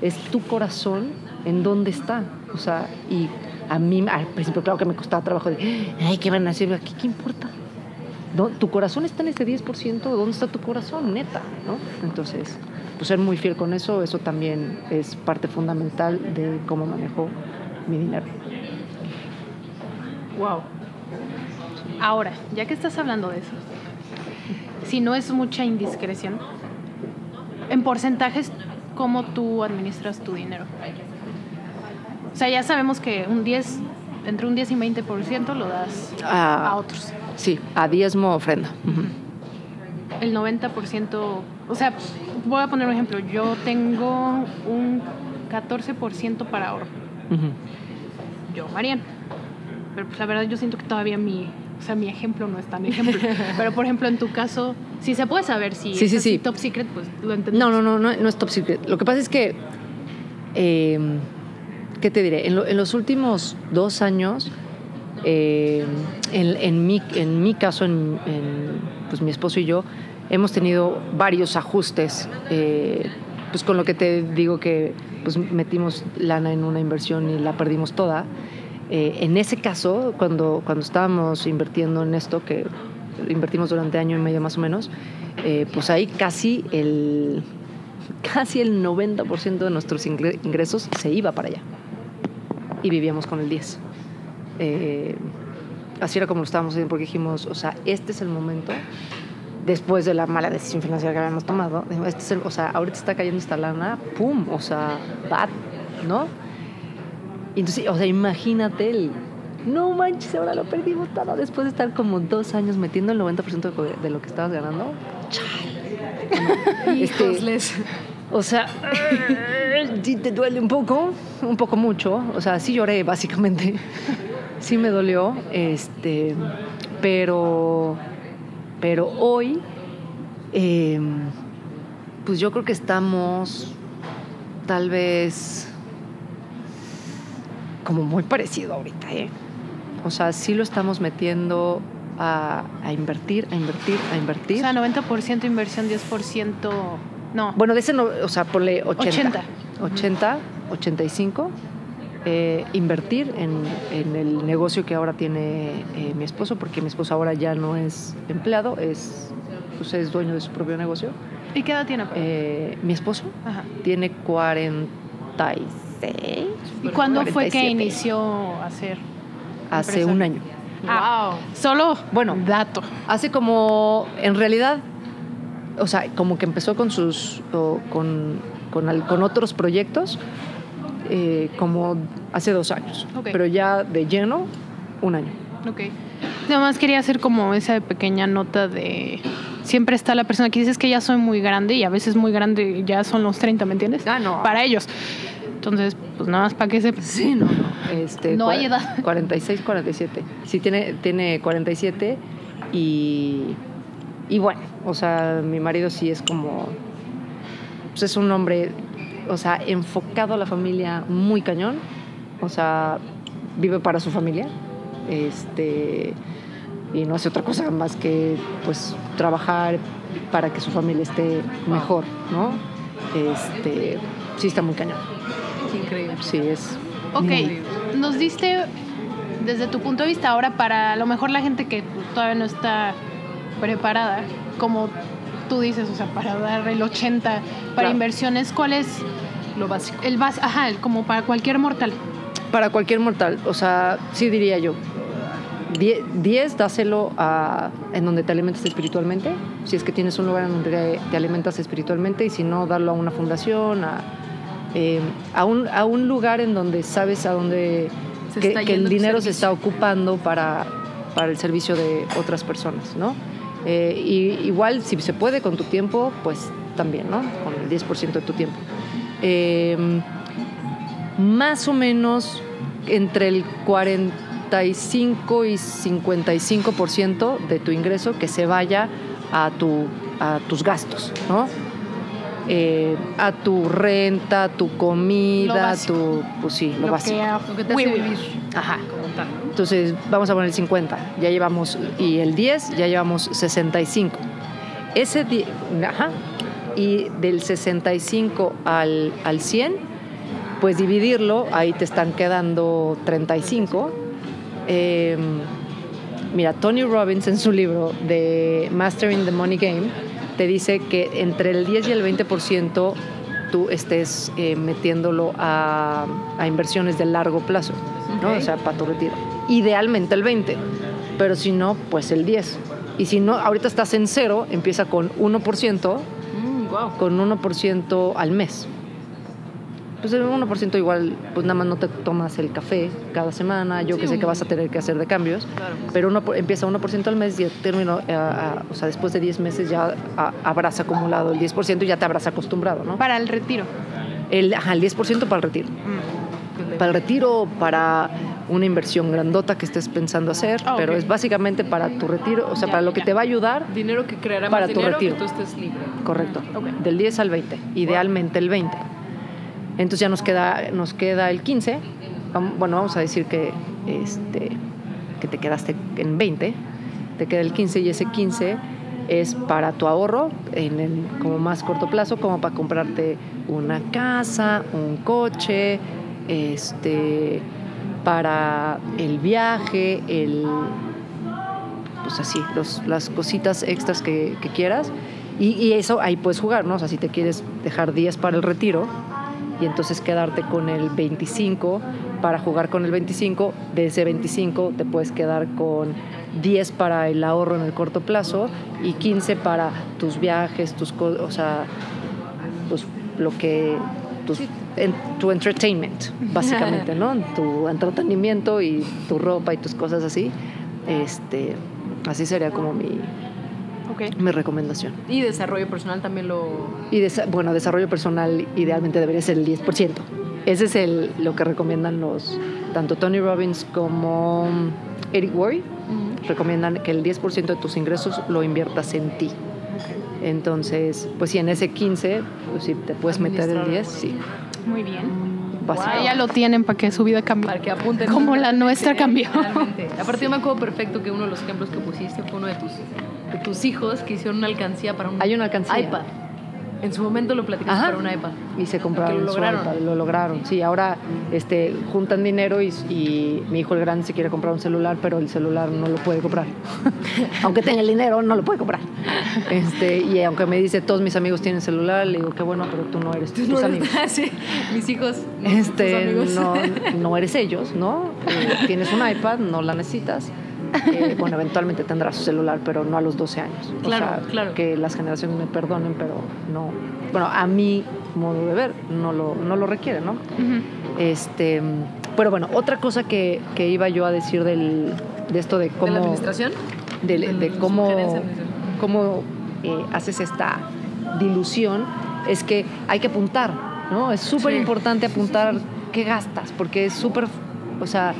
Es tu corazón en dónde está. O sea, y a mí al principio claro que me costaba trabajo de, ay, ¿qué van a hacer? ¿Qué, qué importa? ¿No? Tu corazón está en ese 10%, ¿dónde está tu corazón? Neta, ¿no? Entonces, pues ser muy fiel con eso, eso también es parte fundamental de cómo manejo mi dinero. Wow. Ahora, ya que estás hablando de eso, si no es mucha indiscreción, en porcentajes, ¿cómo tú administras tu dinero? O sea, ya sabemos que un 10, entre un 10 y 20% lo das a otros. Sí, a diezmo ofrenda. Ujú. El 90%, o sea, voy a poner un ejemplo, yo tengo un 14% para ahorro, Ujú. yo, Mariana. Pero pues la verdad yo siento que todavía mi, o sea, mi ejemplo no es tan ejemplo. Pero por ejemplo, en tu caso, si se puede saber si Sí, es sí, así sí. top secret, pues lo entendemos. No, no, no, no, no es top secret. Lo que pasa es que, eh, ¿qué te diré? En, lo- en los últimos dos años, eh, en, en mi, en mi caso, en, en, pues mi esposo y yo, hemos tenido varios ajustes. eh, pues con lo que te digo que pues metimos lana en una inversión y la perdimos toda. Eh, en ese caso, cuando, cuando estábamos invirtiendo en esto, que invertimos durante año y medio más o menos, eh, pues ahí casi el, casi el 90% de nuestros ingre- ingresos se iba para allá. Y vivíamos con el 10. Eh, así era como lo estábamos haciendo, porque dijimos, o sea, este es el momento, después de la mala decisión financiera que habíamos tomado, este o sea, ahorita está cayendo esta lana, ¡pum! O sea, bad, ¿no? Y entonces, o sea, imagínate el... No manches, ahora lo perdimos todo después de estar como dos años metiendo el 90% de lo que estabas ganando. Chale. Este, o sea, sí te duele un poco, un poco mucho. O sea, sí lloré, básicamente. Sí me dolió. Este, pero, pero hoy, eh, pues yo creo que estamos tal vez como muy parecido ahorita, ¿eh? O sea, sí lo estamos metiendo a, a invertir, a invertir, a O invertir. sea, 90% inversión, 10% no. bueno, de ese, no, o sea, ponle 80. 80. 80, 85. eh, invertir en, en el negocio que ahora tiene eh, mi esposo, porque mi esposo ahora ya no es empleado, es, pues es dueño de su propio negocio. ¿Y qué edad tiene? Eh, mi esposo Ajá. tiene 46. ¿Y cuándo fue que 47. inició a hacer? Hace empresa? un año. Ah, solo Bueno. dato. Hace como, en realidad, o sea, como que empezó con sus, o con, con, al- con otros proyectos, eh, como hace dos años. Ok. Pero ya de lleno, un año. Ok. Nada más quería hacer como esa pequeña nota de... Siempre está la persona que dices que ya soy muy grande y a veces muy grande ya son los 30, ¿me entiendes? Ah, no. Para ellos. Entonces, pues nada más para que sepas. Sí, no, no. Este, No hay edad. 46, 47. Sí, tiene, tiene 47 y, y bueno, o sea, mi marido sí es como, pues es un hombre, o sea, enfocado a la familia muy cañón, o sea, vive para su familia, este, y no hace otra cosa más que, pues, trabajar para que su familia esté mejor, ¿no? Este, sí está muy cañón. Increíble. Sí, es. Ok, nos diste desde tu punto de vista ahora para a lo mejor la gente que todavía no está preparada, como tú dices, o sea, para dar el 80 para Claro. inversiones, ¿cuál es Lo básico. el base? Ajá, el- como para cualquier mortal. Para cualquier mortal, o sea, sí diría yo. 10 dáselo a, en donde te alimentas espiritualmente, si es que tienes un lugar en donde te, te alimentas espiritualmente, y si no, darlo a una fundación, a, eh, a, un, a un lugar en donde sabes a dónde que, el dinero se está ocupando para, para el servicio de otras personas, ¿no? Eh, y igual, si se puede con tu tiempo, pues también, ¿no? Con el 10% de tu tiempo. Eh, más o menos entre el 45 y 55% de tu ingreso que se vaya a, tu, a tus gastos, ¿no? Eh, a tu renta, tu Lo comida, tu... Pues sí, lo, Lo básico. que, Lo que te hace vivir Ajá. Entonces, vamos a poner el 50. Ya llevamos, y el 10, ya llevamos 65. Ese, ajá. Y del 65 al, al 100, pues dividirlo, ahí te están quedando 35. Eh, mira, Tony Robbins en su libro de Mastering the Money Game te dice que entre el 10 y el 20% tú estés eh, metiéndolo a, a inversiones de largo plazo, ¿no? O sea, para tu retiro. Idealmente el 20, pero si no, pues el 10. Y si no, ahorita estás en cero, empieza con 1%, Mm, wow. con 1% al mes. Pues el 1% igual, pues nada más no te tomas el café cada semana, yo Sí, que sé que vas a tener que hacer de cambios, Claro. pero uno por- empieza 1% al mes y termino, eh, a- o sea, después de 10 meses ya a- habrás acumulado el 10% y ya te habrás acostumbrado, ¿no? para el retiro. El, ajá, el 10% para el retiro. Para el retiro, para una inversión grandota que estés pensando hacer, Ah, pero es básicamente para tu retiro, o sea, Ya, para lo que ya. te va a ayudar Dinero que creará Para más tu dinero retiro. que tú estés libre. Correcto. Del 10 al 20. Idealmente el 20. Entonces ya nos queda, nos queda el 15. Vam- Bueno, vamos a decir que, este, que te quedaste en 20. Te queda el 15 y ese 15 es para tu ahorro en el como más corto plazo, como para comprarte una casa, un coche, este, para el viaje, el, pues así, los- las cositas extras que, que quieras. Y, y eso ahí puedes jugar, ¿no? O sea, si te quieres dejar 10 para el retiro y entonces quedarte con el 25 para jugar con el 25, de ese 25 te puedes quedar con 10 para el ahorro en el corto plazo y 15 para tus viajes, tus cosas, o sea, pues lo que tus- en- tu entertainment, básicamente, ¿no? Tu entretenimiento y tu ropa y tus cosas así. Este, así sería como mi, Ok. mi recomendación. Y desarrollo personal también lo... Y desa- bueno, desarrollo personal idealmente debería ser el 10%. Ese es el, lo que recomiendan los, tanto Tony Robbins como Eric Worre, recomiendan que el 10% de tus ingresos lo inviertas en ti. Entonces, pues sí, en ese 15, pues sí, te puedes meter el 10, sí. Muy bien. básicamente. Ya lo tienen para que su vida cambie. Para que apunten. Como la nuestra cambió. Realmente. Aparte, yo me acuerdo perfecto que uno de los ejemplos que pusiste fue uno de tus, de tus hijos que hicieron una alcancía para un Hay una alcancía. iPad. En su momento lo platicaste Ajá. para un iPad. Y se compraron lo su lograron. iPad, lo lograron. Sí, ahora este, juntan dinero y, y mi hijo el grande se quiere comprar un celular, pero el celular no lo puede comprar. aunque tenga el dinero, no lo puede comprar. Este, y aunque me dice, todos mis amigos tienen celular, le digo, qué bueno, pero tú no eres tus No, amigos. sí, mis hijos. no, Este, tus amigos. no, no eres ellos, ¿no? Eh, tienes un iPad, no la necesitas. Eh, bueno, eventualmente tendrás su celular, pero no a los 12 años. O Claro, sea, claro. Que las generaciones me perdonen, pero no. Bueno, a mi modo de ver, no lo, no lo requiere, ¿no? Este, pero bueno, otra cosa que, que iba yo a decir del, de esto de cómo. ¿De la administración? de, De de la cómo, cómo eh, haces esta dilución es que hay que apuntar, ¿no? Es súper importante apuntar qué gastas, porque es súper, o sea,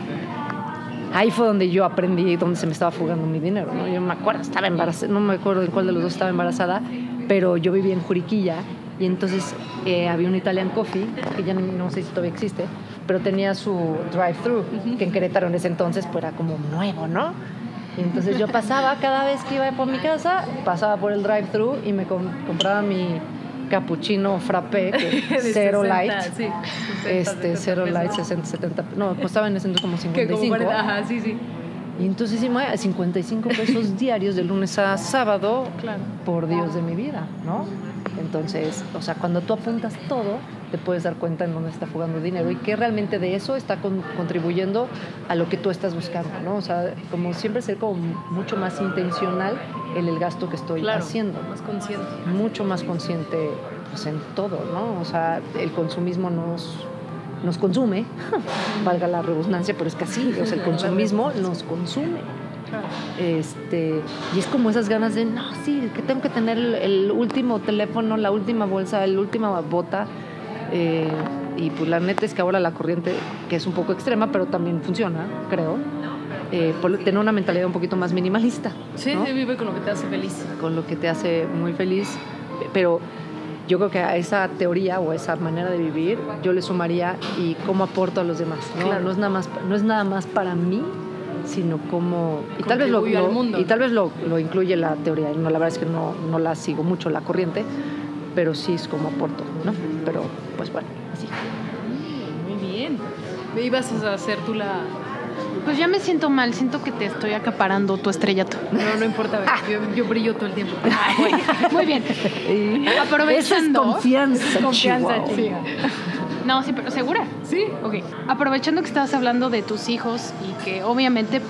ahí fue donde yo aprendí dónde se me estaba fugando mi dinero, ¿no? Yo me acuerdo, estaba embarazada, no me acuerdo en cuál de los dos estaba embarazada, pero yo vivía en Juriquilla y entonces eh, había un Italian Coffee, que ya no, no sé si todavía existe, pero tenía su drive-thru, que en Querétaro en ese entonces pues era como nuevo, ¿no? Y entonces yo pasaba cada vez que iba por mi casa, pasaba por el drive-thru y me com- compraba mi cappuccino frappé, cero 60, light. sí, 60, Este, 70 cero light, 60, 70. No, costaba en ese entonces como Que como 55. 40, ajá, sí, sí. Y entonces sí, me- 55 pesos diarios de lunes a sábado, Claro. por Dios de mi vida, ¿no? Entonces, o sea, cuando tú apuntas todo, te puedes dar cuenta en dónde está jugando dinero y que realmente de eso está con- contribuyendo a lo que tú estás buscando, ¿no? O sea, como siempre ser como mucho más intencional en el gasto que estoy Claro. haciendo Más consciente. mucho más consciente pues, en todo, ¿no? O sea, el consumismo nos, nos consume, valga la redundancia, pero es que así, o sea, el consumismo nos consume. Este, y es como esas ganas de, no, sí, que tengo que tener el, el último teléfono, la última bolsa, la última bota. Eh, y pues la neta es que ahora la corriente, que es un poco extrema, pero también funciona, creo, eh, por tener una mentalidad un poquito más minimalista. Sí, ¿no? sí, vive con lo que te hace feliz. con lo que te hace muy feliz, pero yo creo que a esa teoría o a esa manera de vivir yo le sumaría y cómo aporto a los demás, ¿no? Claro. No es nada más no es nada más para mí, sino cómo y tal vez lo, lo- y tal vez lo, lo incluye la teoría, no la verdad es que no, no la sigo mucho la corriente, pero sí es como aporto, ¿no? Pero pues bueno, así. Muy bien. Me ibas a hacer tú la. Pues ya me siento mal, siento que te estoy acaparando tu estrellato. No, no importa, yo, yo brillo todo el tiempo. Muy bien. Esa es Aprovechando. confianza, Confianza, Chihuahua. chica. No, sí, pero segura. Sí, Ok. Aprovechando que estabas hablando de tus hijos y que obviamente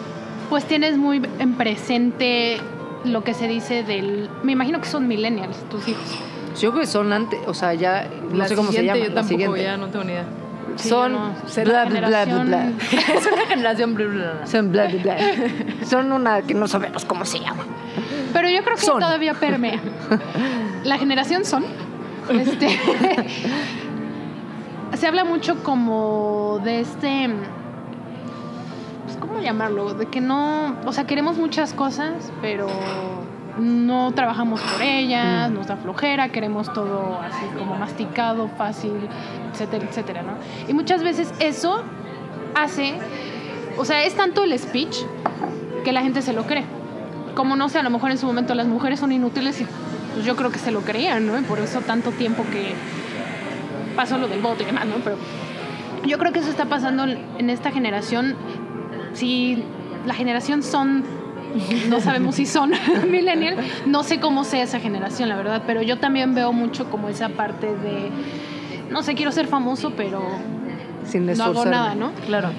pues tienes muy en presente lo que se dice del... Me imagino que son millennials tus hijos. Yo creo que son antes, o sea, ya no la sé cómo se llama, Yo la tampoco, siguiente. ya no tengo ni idea. Sí, son no. Bla, la bla, bla, bla, bla. generación- es una generación. bla, bla, bla. Son bla, bla, bla. Son una que no sabemos cómo se llama. Pero yo creo que Son. todavía permea. La generación son. Este, se habla mucho como de este. Pues, ¿Cómo llamarlo? De que no. O sea, queremos muchas cosas, pero no trabajamos por ellas, Mm. nos da flojera, queremos todo así como masticado, fácil, etcétera, etcétera, ¿no? Y muchas veces eso hace. O sea, es tanto el speech que la gente se lo cree como no sé, a lo mejor en su momento las mujeres son inútiles y pues yo creo que se lo creían, ¿no? Y por eso tanto tiempo que pasó lo del voto y demás, ¿no? Pero yo creo que eso está pasando en en esta generación. Si la generación son, no sabemos si son millennial, no sé cómo sea esa generación, la verdad, pero yo también veo mucho como esa parte de, no sé, quiero ser famoso, pero Sin no hago nada, ¿no? Claro.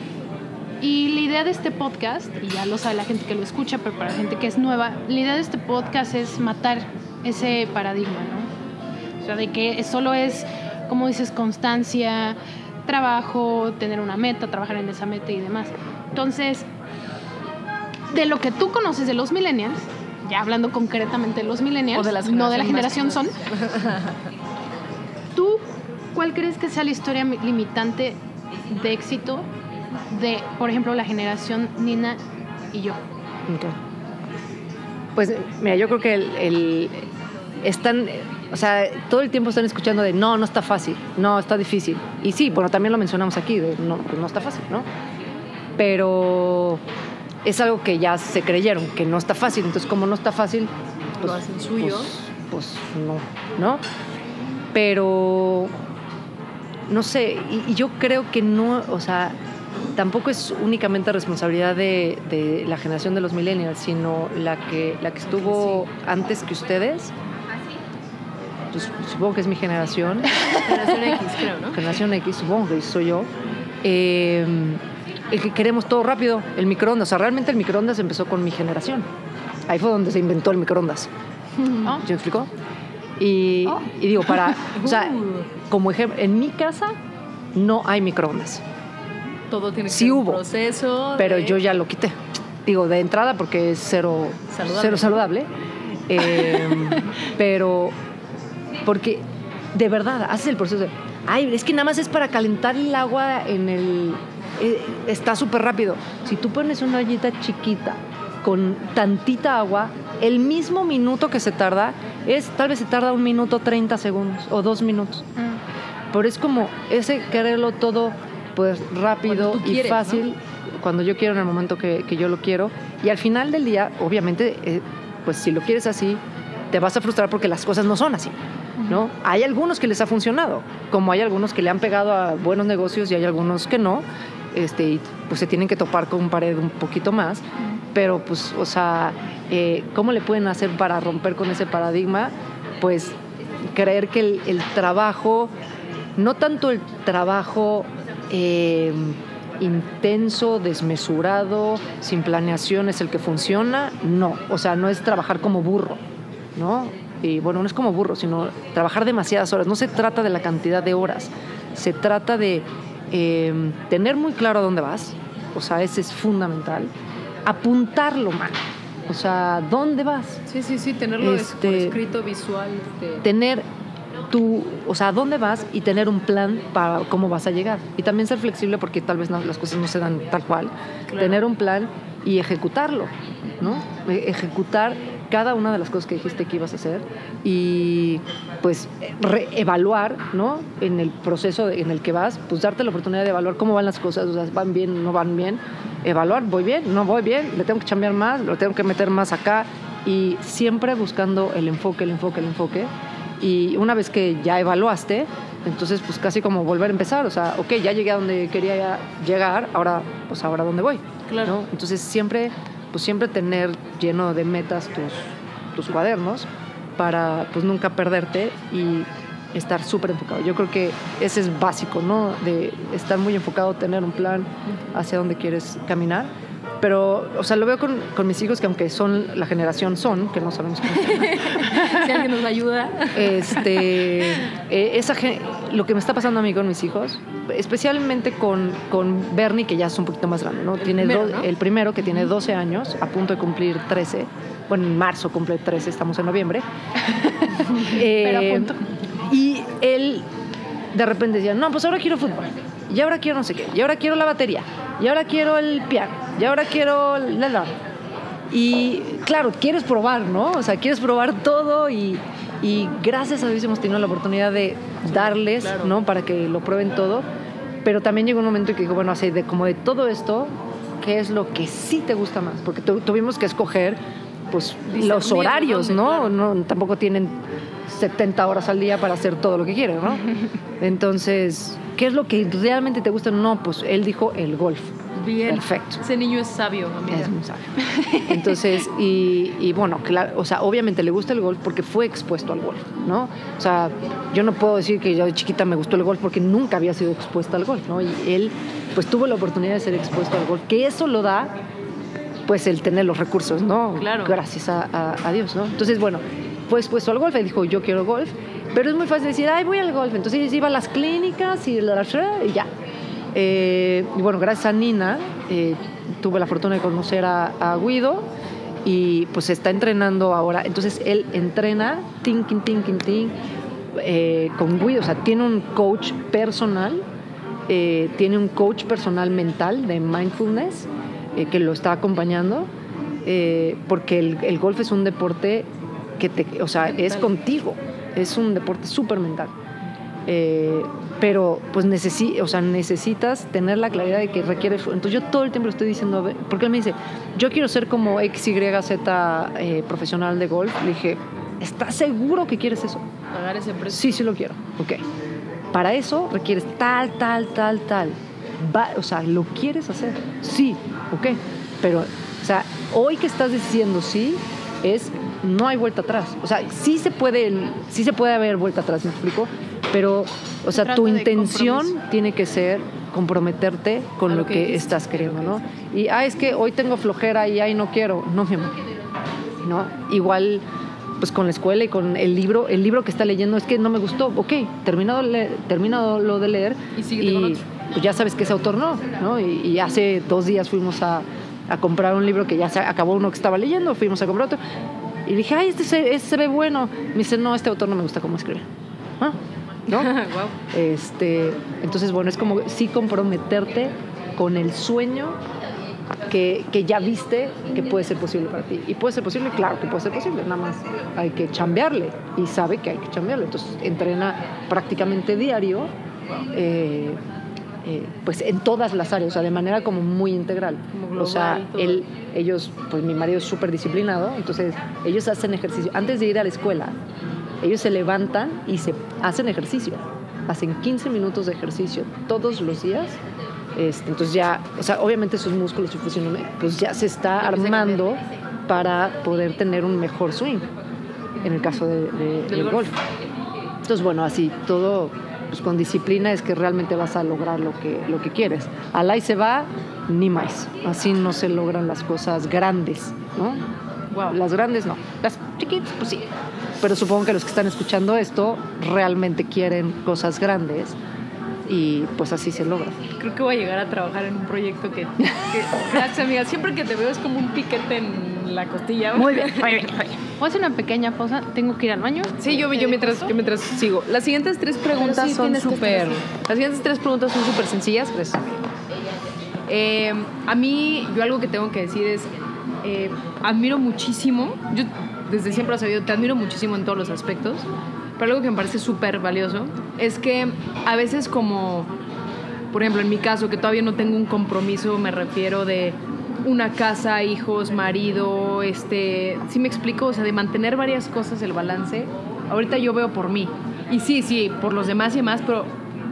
Y la idea de este podcast, y ya lo sabe la gente que lo escucha, pero para la gente que es nueva, la idea de este podcast es matar ese paradigma, ¿no? O sea, de que solo es, como dices, constancia, trabajo, tener una meta, trabajar en esa meta y demás. Entonces, de lo que tú conoces de los millennials, ya hablando concretamente de los millennials, de no de la generación son, ¿tú cuál crees que sea la historia mi- limitante de éxito de, por ejemplo, la generación Nina y yo? Pues mira, yo creo que el, el- están o sea, todo el tiempo están escuchando de no, no está fácil, no, está difícil. Y sí, bueno, también lo mencionamos aquí, de no, pues no está fácil, ¿no? Pero es algo que ya se creyeron, que no está fácil. Entonces, como no está fácil, pues, Lo hacen suyo. Pues, pues no, ¿no? Pero, no sé, y, y yo creo que no, o sea, tampoco es únicamente responsabilidad de, de la generación de los millennials, sino la que, la que estuvo antes que ustedes. Pues, supongo que es mi generación, Generación X, creo, ¿no? generación X, supongo que soy yo. eh, el que queremos todo rápido, el microondas. O sea, realmente el microondas empezó con mi generación. Ahí fue donde se inventó el microondas. ¿no? ¿Sí me explico? Y, y digo, para, o sea, como ejemplo, en mi casa no hay microondas, Todo tiene que Sí ser un proceso. pero de- yo ya lo quité. Digo, de entrada porque es cero Saludable. cero saludable. Eh, pero porque de verdad haces el proceso de, ay, es que nada más es para calentar el agua en el... eh, está súper rápido. Si tú pones una ollita chiquita con tantita agua, el mismo minuto que se tarda es, tal vez se tarda un minuto 30 segundos o dos minutos. Mm. Pero es como ese quererlo todo pues rápido y quieres, fácil, cuando yo quiero en el momento que, que yo lo quiero. Y al final del día, obviamente, eh, pues si lo quieres así, te vas a frustrar porque las cosas no son así. ¿no? Hay algunos que les ha funcionado, como hay algunos que le han pegado a buenos negocios y hay algunos que no. Este, y pues se tienen que topar con un pared un poquito más. Pero pues, o sea, eh, ¿cómo le pueden hacer para romper con ese paradigma? Pues creer que el, el trabajo, no tanto el trabajo eh, intenso, desmesurado, sin planeación es el que funciona, no, o sea, no es trabajar como burro, ¿no? Y bueno, no es como burro, sino trabajar demasiadas horas. No se trata de la cantidad de horas, se trata de eh, tener muy claro a dónde vas, o sea, ese es fundamental, apuntarlo, man. O sea, ¿dónde vas? Sí, sí, sí, tenerlo por Este- escrito, visual. este, tener tu, o sea, a dónde vas y tener un plan para cómo vas a llegar. Y también ser flexible porque tal vez no- las cosas no se dan tal cual. Claro. Tener un plan y ejecutarlo, ¿no? E- Ejecutar cada una de las cosas que dijiste que ibas a hacer y pues evaluar, ¿no? En el proceso en el que vas, pues darte la oportunidad de evaluar cómo van las cosas, o sea, van bien, no van bien, evaluar, voy bien, no voy bien, le tengo que cambiar más, lo tengo que meter más acá y siempre buscando el enfoque, el enfoque, el enfoque y una vez que ya evaluaste, entonces pues casi como volver a empezar, o sea, ok, ya llegué a donde quería llegar, ahora pues ahora dónde voy, Claro. ¿no? Entonces siempre, pues siempre tener lleno de metas tus, cuadernos para pues nunca perderte y estar súper enfocado. Yo creo que ese es básico, ¿no? De estar muy enfocado, tener un plan hacia dónde quieres caminar. Pero, o sea, lo veo con, con mis hijos que aunque son la generación son, que no sabemos cómo se llama, si alguien nos ayuda. este, eh, esa, lo que me está pasando a mí con mis hijos, especialmente con, con Bernie, que ya es un poquito más grande, ¿no? Tiene primero, do- ¿no? el primero, que tiene 12 años, a punto de cumplir 13. Bueno, en marzo cumple 13, estamos en noviembre. Pero a Eh, punto. Y él de repente decía, no, pues ahora quiero fútbol. Y ahora quiero no sé qué. Y ahora quiero la batería. Y ahora quiero el piano. Y ahora quiero la la. Y claro, quieres probar, ¿no? O sea, quieres probar todo y, y gracias a Dios hemos tenido la oportunidad de darles, claro. ¿no? Para que lo prueben todo. Pero también llegó un momento en que dijo, bueno, así de como de todo esto, ¿qué es lo que sí te gusta más? Porque tu- tuvimos que escoger pues los horarios, ¿no? claro. no tampoco tienen 70 horas al día para hacer todo lo que quieren, ¿no? Entonces, ¿qué es lo que realmente te gusta? No, pues él dijo el golf. Bien. Perfecto. Ese niño es sabio, amiga. Es muy sabio. Entonces, y, y bueno, claro, o sea, obviamente le gusta el golf porque fue expuesto al golf, ¿no? O sea, yo no puedo decir que yo de chiquita me gustó el golf porque nunca había sido expuesta al golf, ¿no? Y él, pues tuvo la oportunidad de ser expuesto al golf, que eso lo da, pues el tener los recursos, ¿no? Claro. Gracias a, a- a Dios, ¿no? Entonces, bueno, fue expuesto al golf y dijo, yo quiero golf, pero es muy fácil decir, ay, voy al golf. Entonces iba a las clínicas y, la, y ya. Eh, y bueno, gracias a Nina eh, tuve la fortuna de conocer a, Guido y pues está entrenando ahora. Entonces él entrena, thinking, thinking, thinking, eh, con Guido. O sea, tiene un coach personal, eh, tiene un coach personal mental de mindfulness eh, que lo está acompañando, porque el golf es un deporte que te, o sea, es contigo. es un deporte súper mental. Eh, pero pues necesi o sea, necesitas tener la claridad de que requiere... Entonces yo todo el tiempo le estoy diciendo, a ver, porque él me dice, yo quiero ser como X, Y, Z eh, profesional de golf. Le dije, ¿estás seguro que quieres eso? Pagar ese precio. Sí, sí lo quiero. Ok. Para eso requieres tal, tal, tal, tal. Va, o sea, ¿lo quieres hacer? Sí, ok. Pero, o sea, hoy que estás diciendo sí, es no hay vuelta atrás. O sea, sí se puede, sí se puede haber vuelta atrás, ¿me explico? Pero, o sea, tu intención tiene que ser comprometerte con lo lo que estás queriendo, que ¿no? Y, ah, es que hoy tengo flojera y ahí no quiero. No, mi amor. ¿No? Igual, pues con la escuela y con el libro, el libro que está leyendo es que no me gustó. Ok, terminado, le- terminado lo de leer Y síguete con otro. pues ya sabes que ese autor no, ¿no? Y, y hace dos días fuimos a, a comprar un libro que ya se acabó uno que estaba leyendo, fuimos a comprar otro. Y dije, ay, este se, este se ve bueno. Me dice, no, este autor no me gusta cómo escribe. Ah, ¿No? Este, entonces, bueno, es como sí comprometerte con el sueño que, que ya viste que puede ser posible para ti. Y puede ser posible, claro que puede ser posible, nada más hay que chambearle y sabe que hay que chambearle. Entonces, entrena prácticamente diario, eh, eh, pues en todas las áreas, o sea, de manera como muy integral. Como o sea, él, ellos, pues mi marido es súper disciplinado, entonces ellos hacen ejercicio. Antes de ir a la escuela, ellos se levantan y se hacen ejercicio. Hacen 15 minutos de ejercicio todos los días. Este, entonces ya, o sea, obviamente sus músculos, pues ya se está armando para poder tener un mejor swing, en el caso de- de- del golf. golf. Entonces, bueno, así todo pues, con disciplina es que realmente vas a lograr lo que, lo que quieres. Al ahí se va, ni más. Así no se logran las cosas grandes, ¿no? Wow. Las grandes no. Las chiquitas, pues sí. Pero supongo que los que están escuchando esto realmente quieren cosas grandes y pues así se logra. Creo que voy a llegar a trabajar en un proyecto que, que- gracias amiga, siempre que te veo es como un piquete en la costilla. Muy bien, muy bien. Voy a hacer una pequeña pausa. Tengo que ir al baño. Sí, yo, yo, mientras, yo mientras sigo. Las siguientes tres preguntas sí son súper. Las siguientes tres preguntas son súper sencillas. Gracias. Eh, a mí, yo algo que tengo que decir es, eh, admiro muchísimo, yo desde siempre he sabido, te admiro muchísimo en todos los aspectos, pero algo que me parece súper valioso es que a veces como, por ejemplo, en mi caso, que todavía no tengo un compromiso, me refiero de una casa, hijos, marido, este, ¿sí me explico? O sea, de mantener varias cosas, el balance. Ahorita yo veo por mí. Y sí, sí, por los demás y demás, pero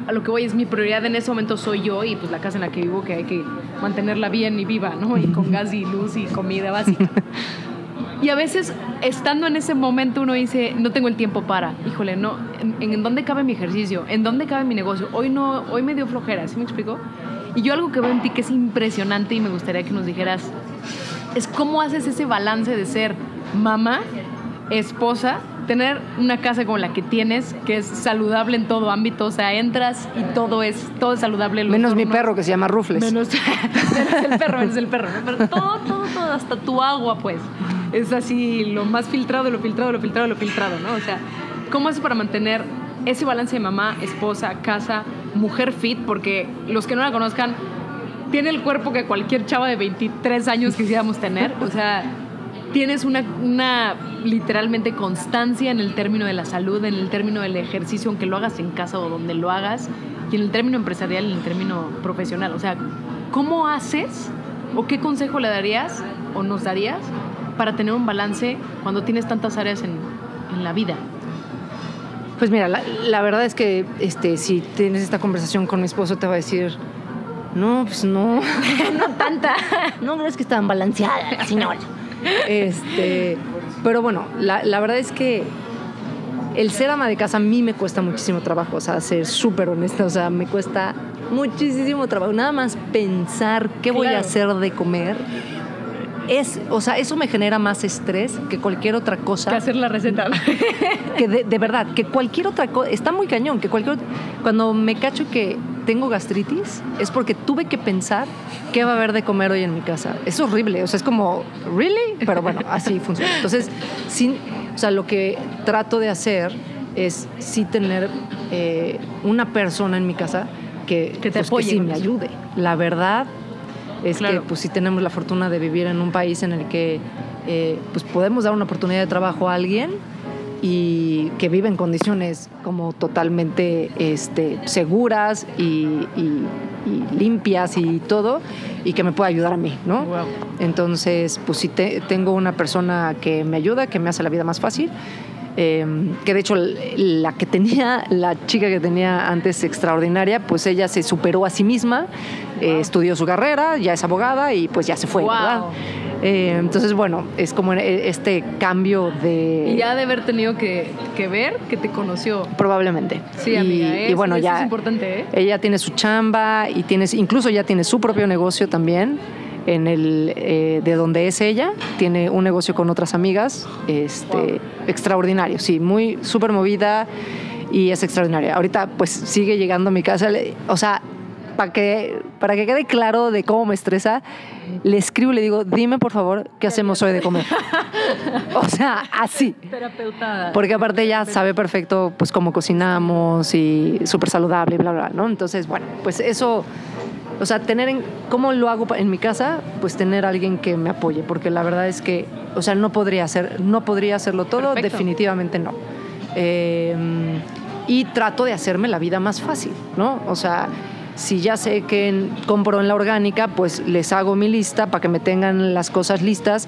a lo que voy es mi prioridad en ese momento soy yo y pues la casa en la que vivo que hay que mantenerla bien y viva, ¿no? Y con gas y luz y comida básica. Y a veces, estando en ese momento, uno dice, no tengo el tiempo para, híjole, no, ¿en, en dónde cabe mi ejercicio? ¿En dónde cabe mi negocio? Hoy no, hoy me dio flojera, ¿sí me explico? Y yo algo que veo en ti que es impresionante y me gustaría que nos dijeras, es cómo haces ese balance de ser mamá, esposa, tener una casa como la que tienes, que es saludable en todo ámbito, o sea, entras y todo es, todo es saludable. Menos mi perro que se llama Rufles. Menos, menos el perro, menos el perro. Pero todo, todo, todo, hasta tu agua, pues. Es así, lo más filtrado, lo filtrado, lo filtrado, lo filtrado, ¿no? O sea, ¿cómo haces para mantener ese balance de mamá, esposa, casa, mujer fit? Porque los que no la conozcan, tiene el cuerpo que cualquier chava de 23 años quisiéramos tener. O sea, tienes una, literalmente constancia en el término de la salud, en el término del ejercicio, aunque lo hagas en casa o donde lo hagas, y en el término empresarial, en el término profesional. O sea, ¿cómo haces o qué consejo le darías o nos darías para tener un balance cuando tienes tantas áreas en la vida? Pues mira, la, la verdad es que este, si tienes esta conversación con mi esposo, te va a decir, no, pues no. no tanta. no, no es que estaban balanceadas, así no. Este, pero bueno, la, la verdad es que el ser ama de casa a mí me cuesta muchísimo trabajo, o sea, ser súper honesta, o sea, me cuesta muchísimo trabajo. Nada más pensar qué voy a hacer de comer. Es, o sea, eso me genera más estrés que cualquier otra cosa Que hacer la receta. que de, de verdad, que cualquier otra cosa, está muy cañón, que cualquier cuando me cacho que tengo gastritis, es porque tuve que pensar qué va a haber de comer hoy en mi casa. Es horrible, o sea, es como, ¿really? Pero bueno, así funciona. Entonces, sin, o sea, lo que trato de hacer es sí tener eh, una persona en mi casa que, Que te pues, apoye sí me ayude. La verdad es Claro. que pues sí tenemos la fortuna de vivir en un país en el que eh, pues podemos dar una oportunidad de trabajo a alguien y que vive en condiciones como totalmente este, seguras y, y- y limpias y todo, y que me pueda ayudar a mí, ¿no? Wow. Entonces, pues si te- tengo una persona que me ayuda, que me hace la vida más fácil, eh, que de hecho la que tenía, la chica que tenía antes extraordinaria, pues ella se superó a sí misma, eh, estudió su carrera, ya es abogada y pues ya se fue, Wow. ¿verdad? Eh, entonces, bueno, es como eh, este cambio de... Y ya de haber tenido que, que ver que te conoció. Probablemente. Sí, Y- amiga, y, es- bueno, eso ya... es importante, ¿eh? Ella tiene su chamba y tienes, incluso ya tiene su propio negocio también en el eh, de donde es ella. Tiene un negocio con otras amigas, este, extraordinario, sí, muy súper movida y es extraordinaria. Ahorita pues sigue llegando a mi casa, le- o sea, para que, para que quede claro de cómo me estresa, le escribo y le digo, dime por favor qué hacemos hoy de comer. o sea, así. Terapeuta. Porque aparte ella sabe perfecto pues cómo cocinamos y súper saludable y bla, bla, ¿no? Entonces, bueno, pues eso, o sea, tener en, ¿cómo lo hago en mi casa? Pues tener alguien que me apoye, porque la verdad es que, o sea, no podría hacer, no podría hacerlo todo, Perfecto. definitivamente no. Eh, y trato de hacerme la vida más fácil, ¿no? O sea, si ya sé que compro en la orgánica, pues les hago mi lista para que me tengan las cosas listas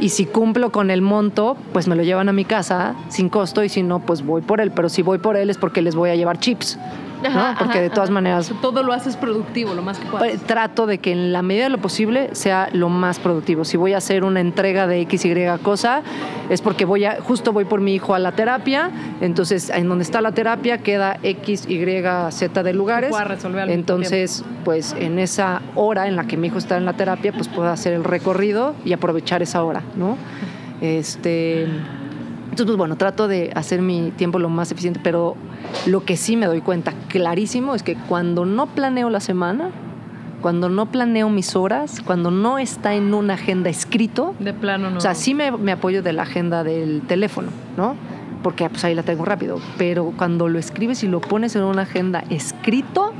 y si cumplo con el monto, pues me lo llevan a mi casa sin costo y si no, pues voy por él. Pero si voy por él es porque les voy a llevar chips, Porque ajá, de todas ajá. maneras Todo lo haces productivo, lo más que puedas. pues, trato de que en la medida de lo posible sea lo más productivo. Si voy a hacer una entrega de X, Y cosa, es porque voy a, justo voy por mi hijo a la terapia, entonces en donde está la terapia queda X, Y, Z de lugares. resolver Entonces, pues en esa hora en la que mi hijo está en la terapia, pues puedo hacer el recorrido y aprovechar esa hora, ¿no? Este, entonces, pues bueno, trato de hacer mi tiempo lo más eficiente, pero lo que sí me doy cuenta clarísimo es que cuando no planeo la semana, cuando no planeo mis horas, cuando no está en una agenda escrito, De plano no. o sea, sí me, me apoyo de la agenda del teléfono, ¿no? Porque pues ahí la tengo rápido, pero cuando lo escribes y lo pones en una agenda escrito,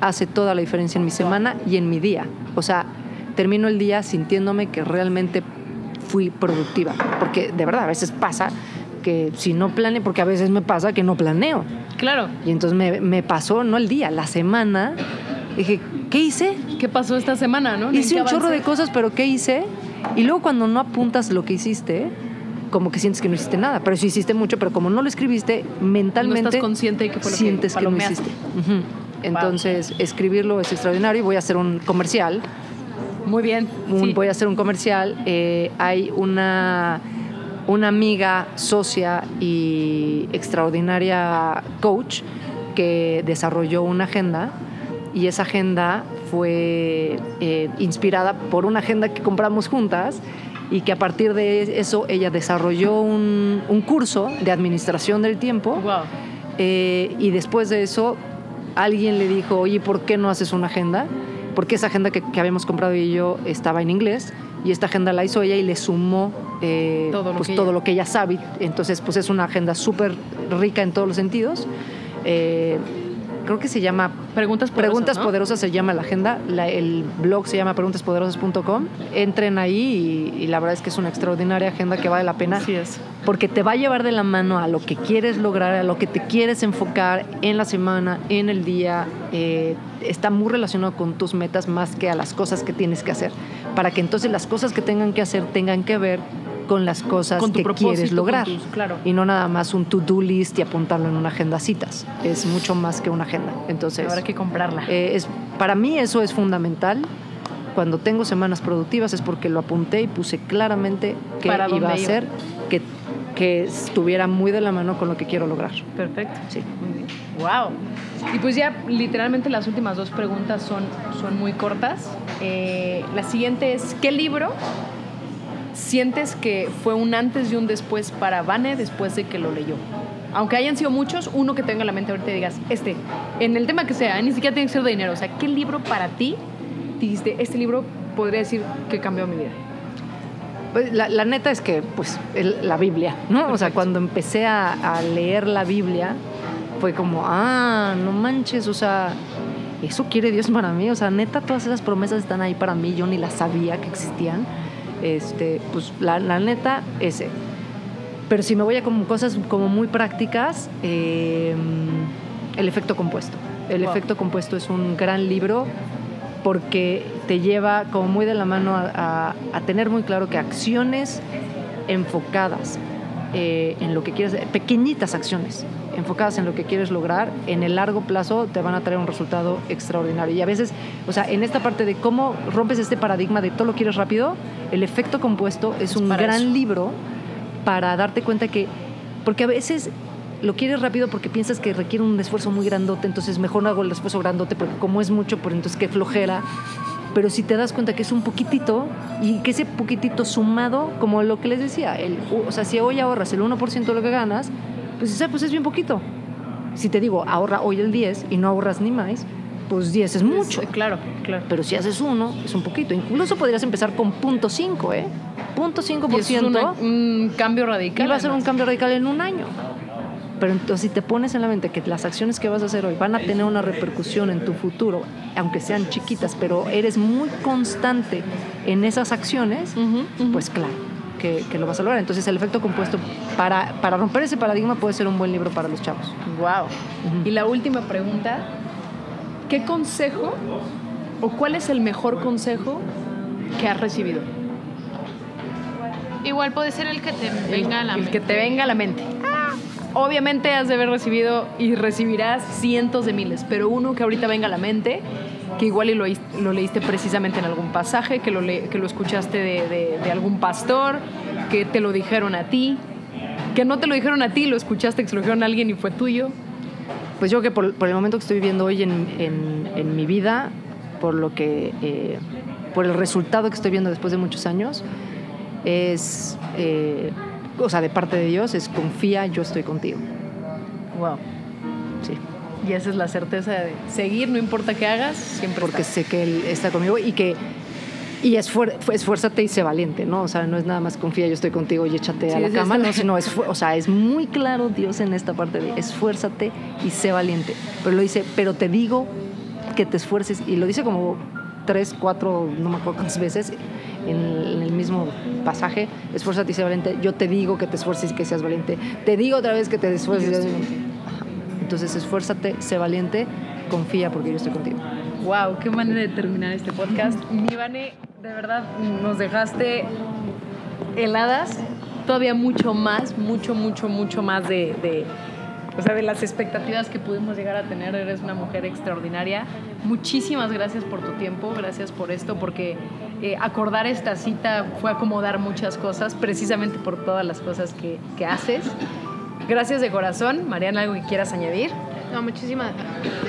hace toda la diferencia en mi semana y en mi día. O sea, termino el día sintiéndome que realmente fui productiva, porque de verdad a veces pasa que si no planeo, porque a veces me pasa que no planeo. Claro. Y entonces me, me pasó, no el día, la semana. Dije, ¿qué hice? ¿Qué pasó esta semana, no? ¿En Hice un chorro de cosas, pero ¿qué hice? Y luego cuando no apuntas lo que hiciste, como que sientes que no hiciste nada. Pero sí hiciste mucho, pero como no lo escribiste, mentalmente No estás consciente de que fue lo sientes que, no hiciste. Entonces, escribirlo es extraordinario. Y voy a hacer un comercial. Muy bien. Un- sí. Voy a hacer un comercial. Eh, hay una, una amiga, socia y extraordinaria coach que desarrolló una agenda y esa agenda fue eh, inspirada por una agenda que compramos juntas y que a partir de eso ella desarrolló un, un curso de administración del tiempo Wow. eh, y después de eso, alguien le dijo, oye, ¿por qué no haces una agenda? Porque esa agenda que, que habíamos comprado y yo estaba en inglés y esta agenda la hizo ella y le sumó eh, Todo lo pues, que todo ella- lo que ella sabe. Entonces, pues es una agenda súper rica en todos los sentidos. Eh, creo que se llama Preguntas poderosas, Preguntas ¿no? Poderosas se llama la agenda, la- el blog se llama preguntaspoderosas.com. Entren ahí y, y la verdad es que es una extraordinaria agenda que vale la pena Así es. porque te va a llevar de la mano a lo que quieres lograr, a lo que te quieres enfocar en la semana, en el día. eh, está muy relacionado con tus metas más que a las cosas que tienes que hacer, para que entonces las cosas que tengan que hacer tengan que ver con las cosas Con que quieres lograr. tus- claro. Y no nada más un to-do list y apuntarlo en una agenda citas. Es mucho más que una agenda. Entonces, Habrá que comprarla. eh, es, para mí eso es fundamental. Cuando tengo semanas productivas es porque lo apunté y puse claramente que Para iba a hacer que, que estuviera muy de la mano con lo que quiero lograr. Perfecto. Sí. Muy bien. Wow. Y pues ya literalmente las últimas dos preguntas son, son muy cortas. Eh, la siguiente es, ¿qué libro sientes que fue un antes y un después para Vane después de que lo leyó? Aunque hayan sido muchos, uno que tenga en la mente ahorita y digas, este, en el tema que sea, ni siquiera tiene que ser de dinero. O sea, ¿qué libro para ti dijiste, este libro podría decir que cambió mi vida? Pues, la, la neta es que, pues, el- la Biblia, ¿no? O sea, Perfecto. cuando empecé a, a leer la Biblia, fue como, ah, no manches, o sea, eso quiere Dios para mí. O sea, neta, todas esas promesas están ahí para mí, yo ni las sabía que existían. Este, pues, la, la neta, ese. pero si me voy a como cosas como muy prácticas, eh, el efecto compuesto. El Wow. efecto compuesto es un gran libro porque te lleva como muy de la mano a, a- a tener muy claro que acciones enfocadas eh, en lo que quieres, pequeñitas acciones enfocadas en lo que quieres lograr, en el largo plazo te van a traer un resultado extraordinario. Y a veces, o sea, en esta parte de cómo rompes este paradigma de todo lo quieres rápido, el efecto compuesto es, un gran eso. libro para darte cuenta que, porque a veces lo quieres rápido porque piensas que requiere un esfuerzo muy grandote, entonces mejor no hago el esfuerzo grandote porque como es mucho, pues entonces qué flojera. Pero si te das cuenta que es un poquitito y que ese poquitito sumado, como lo que les decía, el, o sea, si hoy ahorras el 1% de lo que ganas, pues, dices, "Ah, pues es bien poquito. Si te digo, ahorra hoy el 10 y no ahorras ni más, pues 10 es mucho. Claro, claro. Pero si haces uno, es un poquito. Incluso podrías empezar con punto .5, ¿eh? Punto Y es 5% una- un cambio radical. y va a ser un cambio radical en un año. Pero entonces si te pones en la mente que las acciones que vas a hacer hoy van a tener una repercusión en tu futuro, aunque sean chiquitas, pero eres muy constante en esas acciones, pues claro que, que lo vas a lograr. Entonces el efecto compuesto para, para romper ese paradigma puede ser un buen libro para los chavos. Wow. Y la última pregunta, ¿qué consejo o cuál es el mejor consejo que has recibido? Igual puede ser el que te venga a la el mente. que te venga a la mente. Obviamente has de haber recibido y recibirás cientos de miles, pero uno que ahorita venga a la mente, que igual lo, lo leíste precisamente en algún pasaje, que lo, que lo escuchaste de, de- algún pastor, que te lo dijeron a ti, que no te lo dijeron a ti, lo escuchaste, que se lo dijeron a alguien y fue tuyo. Pues yo que por, por el momento que estoy viviendo hoy en, en- en mi vida, por lo que, eh, por el resultado que estoy viendo después de muchos años, es, eh, o sea, de parte de Dios, es confía, yo estoy contigo. Wow. Sí, Y esa es la certeza de seguir, no importa qué hagas, siempre porque está. sé que Él está conmigo y que y esfuer- esfuérzate y sé valiente, ¿no? O sea, no es nada más confía, yo estoy contigo y échate Sí, a la cama, no, sino es, o sea, es muy claro Dios en esta parte de esfuérzate y sé valiente. Pero lo dice, pero te digo que te esfuerces y lo dice como tres, cuatro, no me acuerdo cuántas veces en el, mismo pasaje, esfuérzate y sé valiente. Yo te digo que te esfuerces y que seas valiente. Te digo otra vez que te esfuerces. y seas valiente. Ajá. Entonces, esfuérzate, sé valiente, confía porque yo estoy contigo. Wow, qué manera de terminar este podcast. Mi Vane, de verdad, nos dejaste heladas. Todavía mucho más, mucho, mucho, mucho más de, de, o sea, de las expectativas que pudimos llegar a tener. Eres una mujer extraordinaria. Muchísimas gracias por tu tiempo, gracias por esto, porque eh, acordar esta cita fue acomodar muchas cosas, precisamente por todas las cosas que, que haces. Gracias de corazón. Mariana, ¿algo que quieras añadir? No, muchísimas.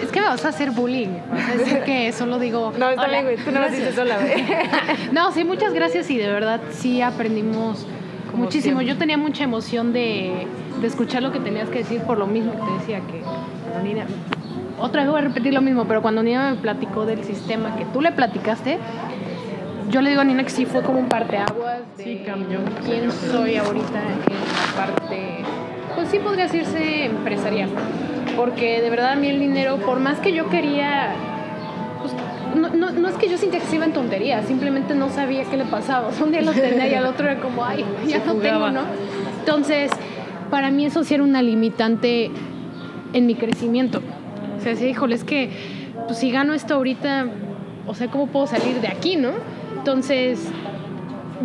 Es que me vas a hacer bullying. Vas a decir que solo digo. "Hola". dices sola, güey. No, sí, muchas gracias y de verdad sí aprendimos Como muchísimo. siempre. Yo tenía mucha emoción de, de escuchar lo que tenías que decir por lo mismo que te decía que cuando Nina, otra vez voy a repetir lo mismo, pero cuando Nina me platicó del sistema que tú le platicaste, yo le digo a Nina que sí fue como un parteaguas de Sí, cambió. quién soy ahorita en la parte, pues sí podría decirse empresarial, porque de verdad a mí el dinero, por más que yo quería pues, no, no, no es que yo sentía que se iba en tonterías, simplemente no sabía qué le pasaba. O sea, un día lo tenía y al otro era como, ay, ya Se no tengo, ¿no? Entonces, para mí eso sí era una limitante en mi crecimiento. O sea, sí, híjole, es que pues, si gano esto ahorita, o sea, ¿cómo puedo salir de aquí, no? Entonces,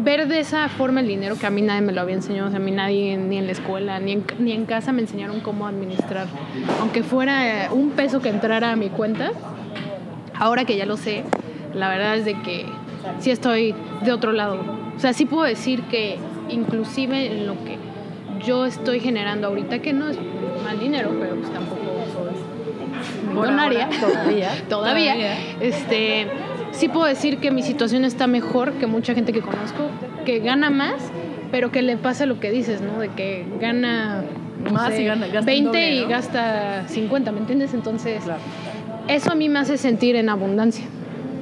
ver de esa forma el dinero que a mí nadie me lo había enseñado, o sea, a mí nadie ni en la escuela ni en, ni en casa me enseñaron cómo administrar, aunque fuera eh, un peso que entrara a mi cuenta, ahora que ya lo sé, la verdad es de que sí estoy de otro lado. O sea, sí puedo decir que inclusive en lo que yo estoy generando ahorita, que no es mal dinero, pero pues tampoco soy millonaria, todavía. todavía, Todavía. este, sí puedo decir que mi situación está mejor que mucha gente que conozco, que gana más, pero que le pasa lo que dices, ¿no? De que gana no Más sé, y gana- gasta el 20 doble, y gasta 50, ¿me entiendes? Entonces, Claro. eso a mí me hace sentir en abundancia.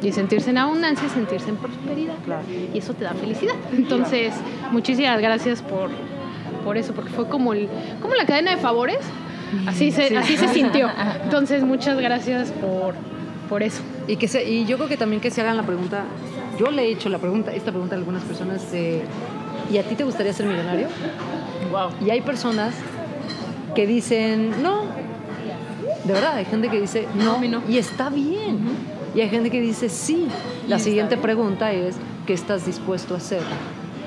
Y sentirse en abundancia es sentirse en prosperidad. Claro. Y eso te da felicidad. Entonces, muchísimas gracias por, por eso, porque fue como, el, como la cadena de favores. Así se, así se sintió. Entonces, muchas gracias por, por eso. Y, que se, y yo creo que también que se hagan la pregunta, yo le he hecho la pregunta, esta pregunta a algunas personas, de, ¿y a ti te gustaría ser millonario? Wow. Y hay personas que dicen, no, de verdad, hay gente que dice, no, no. y está bien. Y hay gente que dice, sí. La siguiente pregunta es, ¿qué estás dispuesto a hacer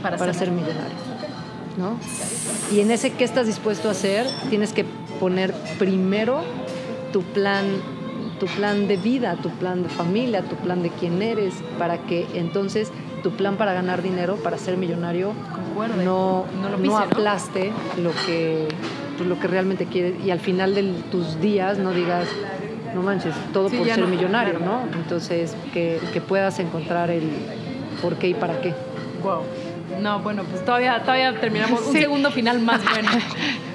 Para para, ser ser millonario? ¿No? Y en ese qué estás dispuesto a hacer, tienes que poner primero tu plan, tu plan de vida, tu plan de familia, tu plan de quién eres, para que entonces tu plan para ganar dinero, para ser millonario, Concuerde. no, No lo no pise, ¿no? aplaste lo que, pues, lo que realmente quieres y al final de tus días no digas, no manches, todo Sí, por ser millonario, claro. ¿no? Entonces, que, que puedas encontrar el por qué y para qué. Wow. No, bueno, pues todavía, todavía terminamos un segundo final más bueno.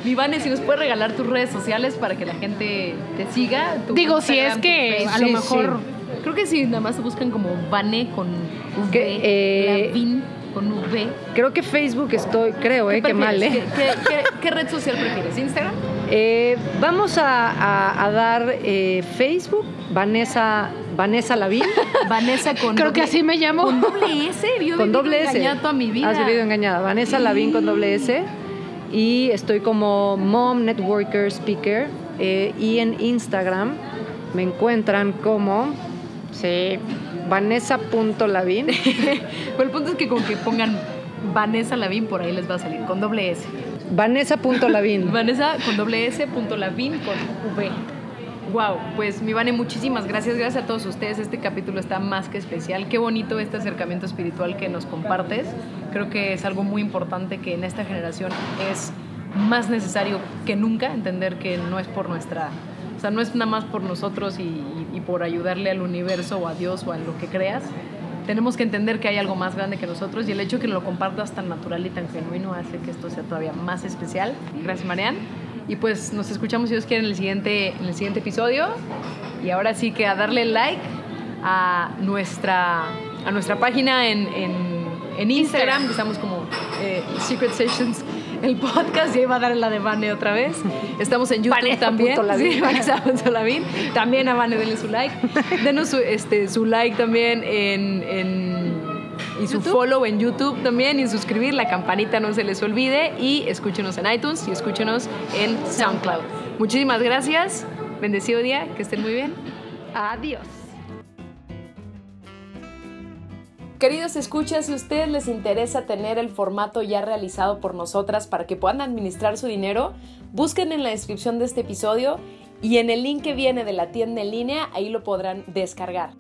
Vivane, si nos puedes regalar tus redes sociales para que la gente te siga. tu Digo, si es que a lo mejor Creo que sí, nada más te buscan como Vane con V, Que, eh, Lavin con V. Creo que Facebook estoy, creo, ¿Qué eh, que mal? ¿eh? ¿Qué, qué- qué- qué red social prefieres? ¿Instagram? Eh, vamos a, a- a dar eh, Facebook, Vanessa, Vanessa Lavín, Vanessa con creo que doble- así me llamo. Con doble S, yo con doble S. engañada toda mi vida. Has vivido engañada. Vanessa Lavín con doble S. Y estoy como Mom Networker Speaker. eh, y en Instagram me encuentran como, sí, Vanessa.lavín. Pero el punto es que con que pongan Vanessa Lavín por ahí les va a salir con doble S. Vanessa.lavín. Vanessa con doble S, punto Lavín con V. Wow, pues mi Vane, muchísimas gracias. Gracias a todos ustedes. Este capítulo está más que especial. Qué bonito este acercamiento espiritual que nos compartes. Creo que es algo muy importante que en esta generación es más necesario que nunca entender que no es por nuestra, o sea, no es nada más por nosotros y, por ayudarle al universo o a Dios o a lo que creas. Tenemos que entender que hay algo más grande que nosotros y el hecho que lo compartas tan natural y tan genuino hace que esto sea todavía más especial. Gracias, Marian. Y pues nos escuchamos, si Dios quiere, en el siguiente, en el siguiente episodio. Y ahora sí que a darle like a nuestra, a nuestra página en, en, en Instagram, que estamos como eh, Secret Sessions, el podcast, y ahí va a dar la de Vane otra vez. Estamos en YouTube Vanessa también. Sí, Vanessa. También a Vane, denle su like. Denos su, este, su like también en... en y su follow en YouTube también y suscribir, la campanita no se les olvide y escúchenos en iTunes y escúchenos en SoundCloud. Muchísimas gracias, bendecido día, que estén muy bien. Adiós. Queridos escuchas, si a ustedes les interesa tener el formato ya realizado por nosotras para que puedan administrar su dinero, busquen en la descripción de este episodio y en el link que viene de la tienda en línea, ahí lo podrán descargar.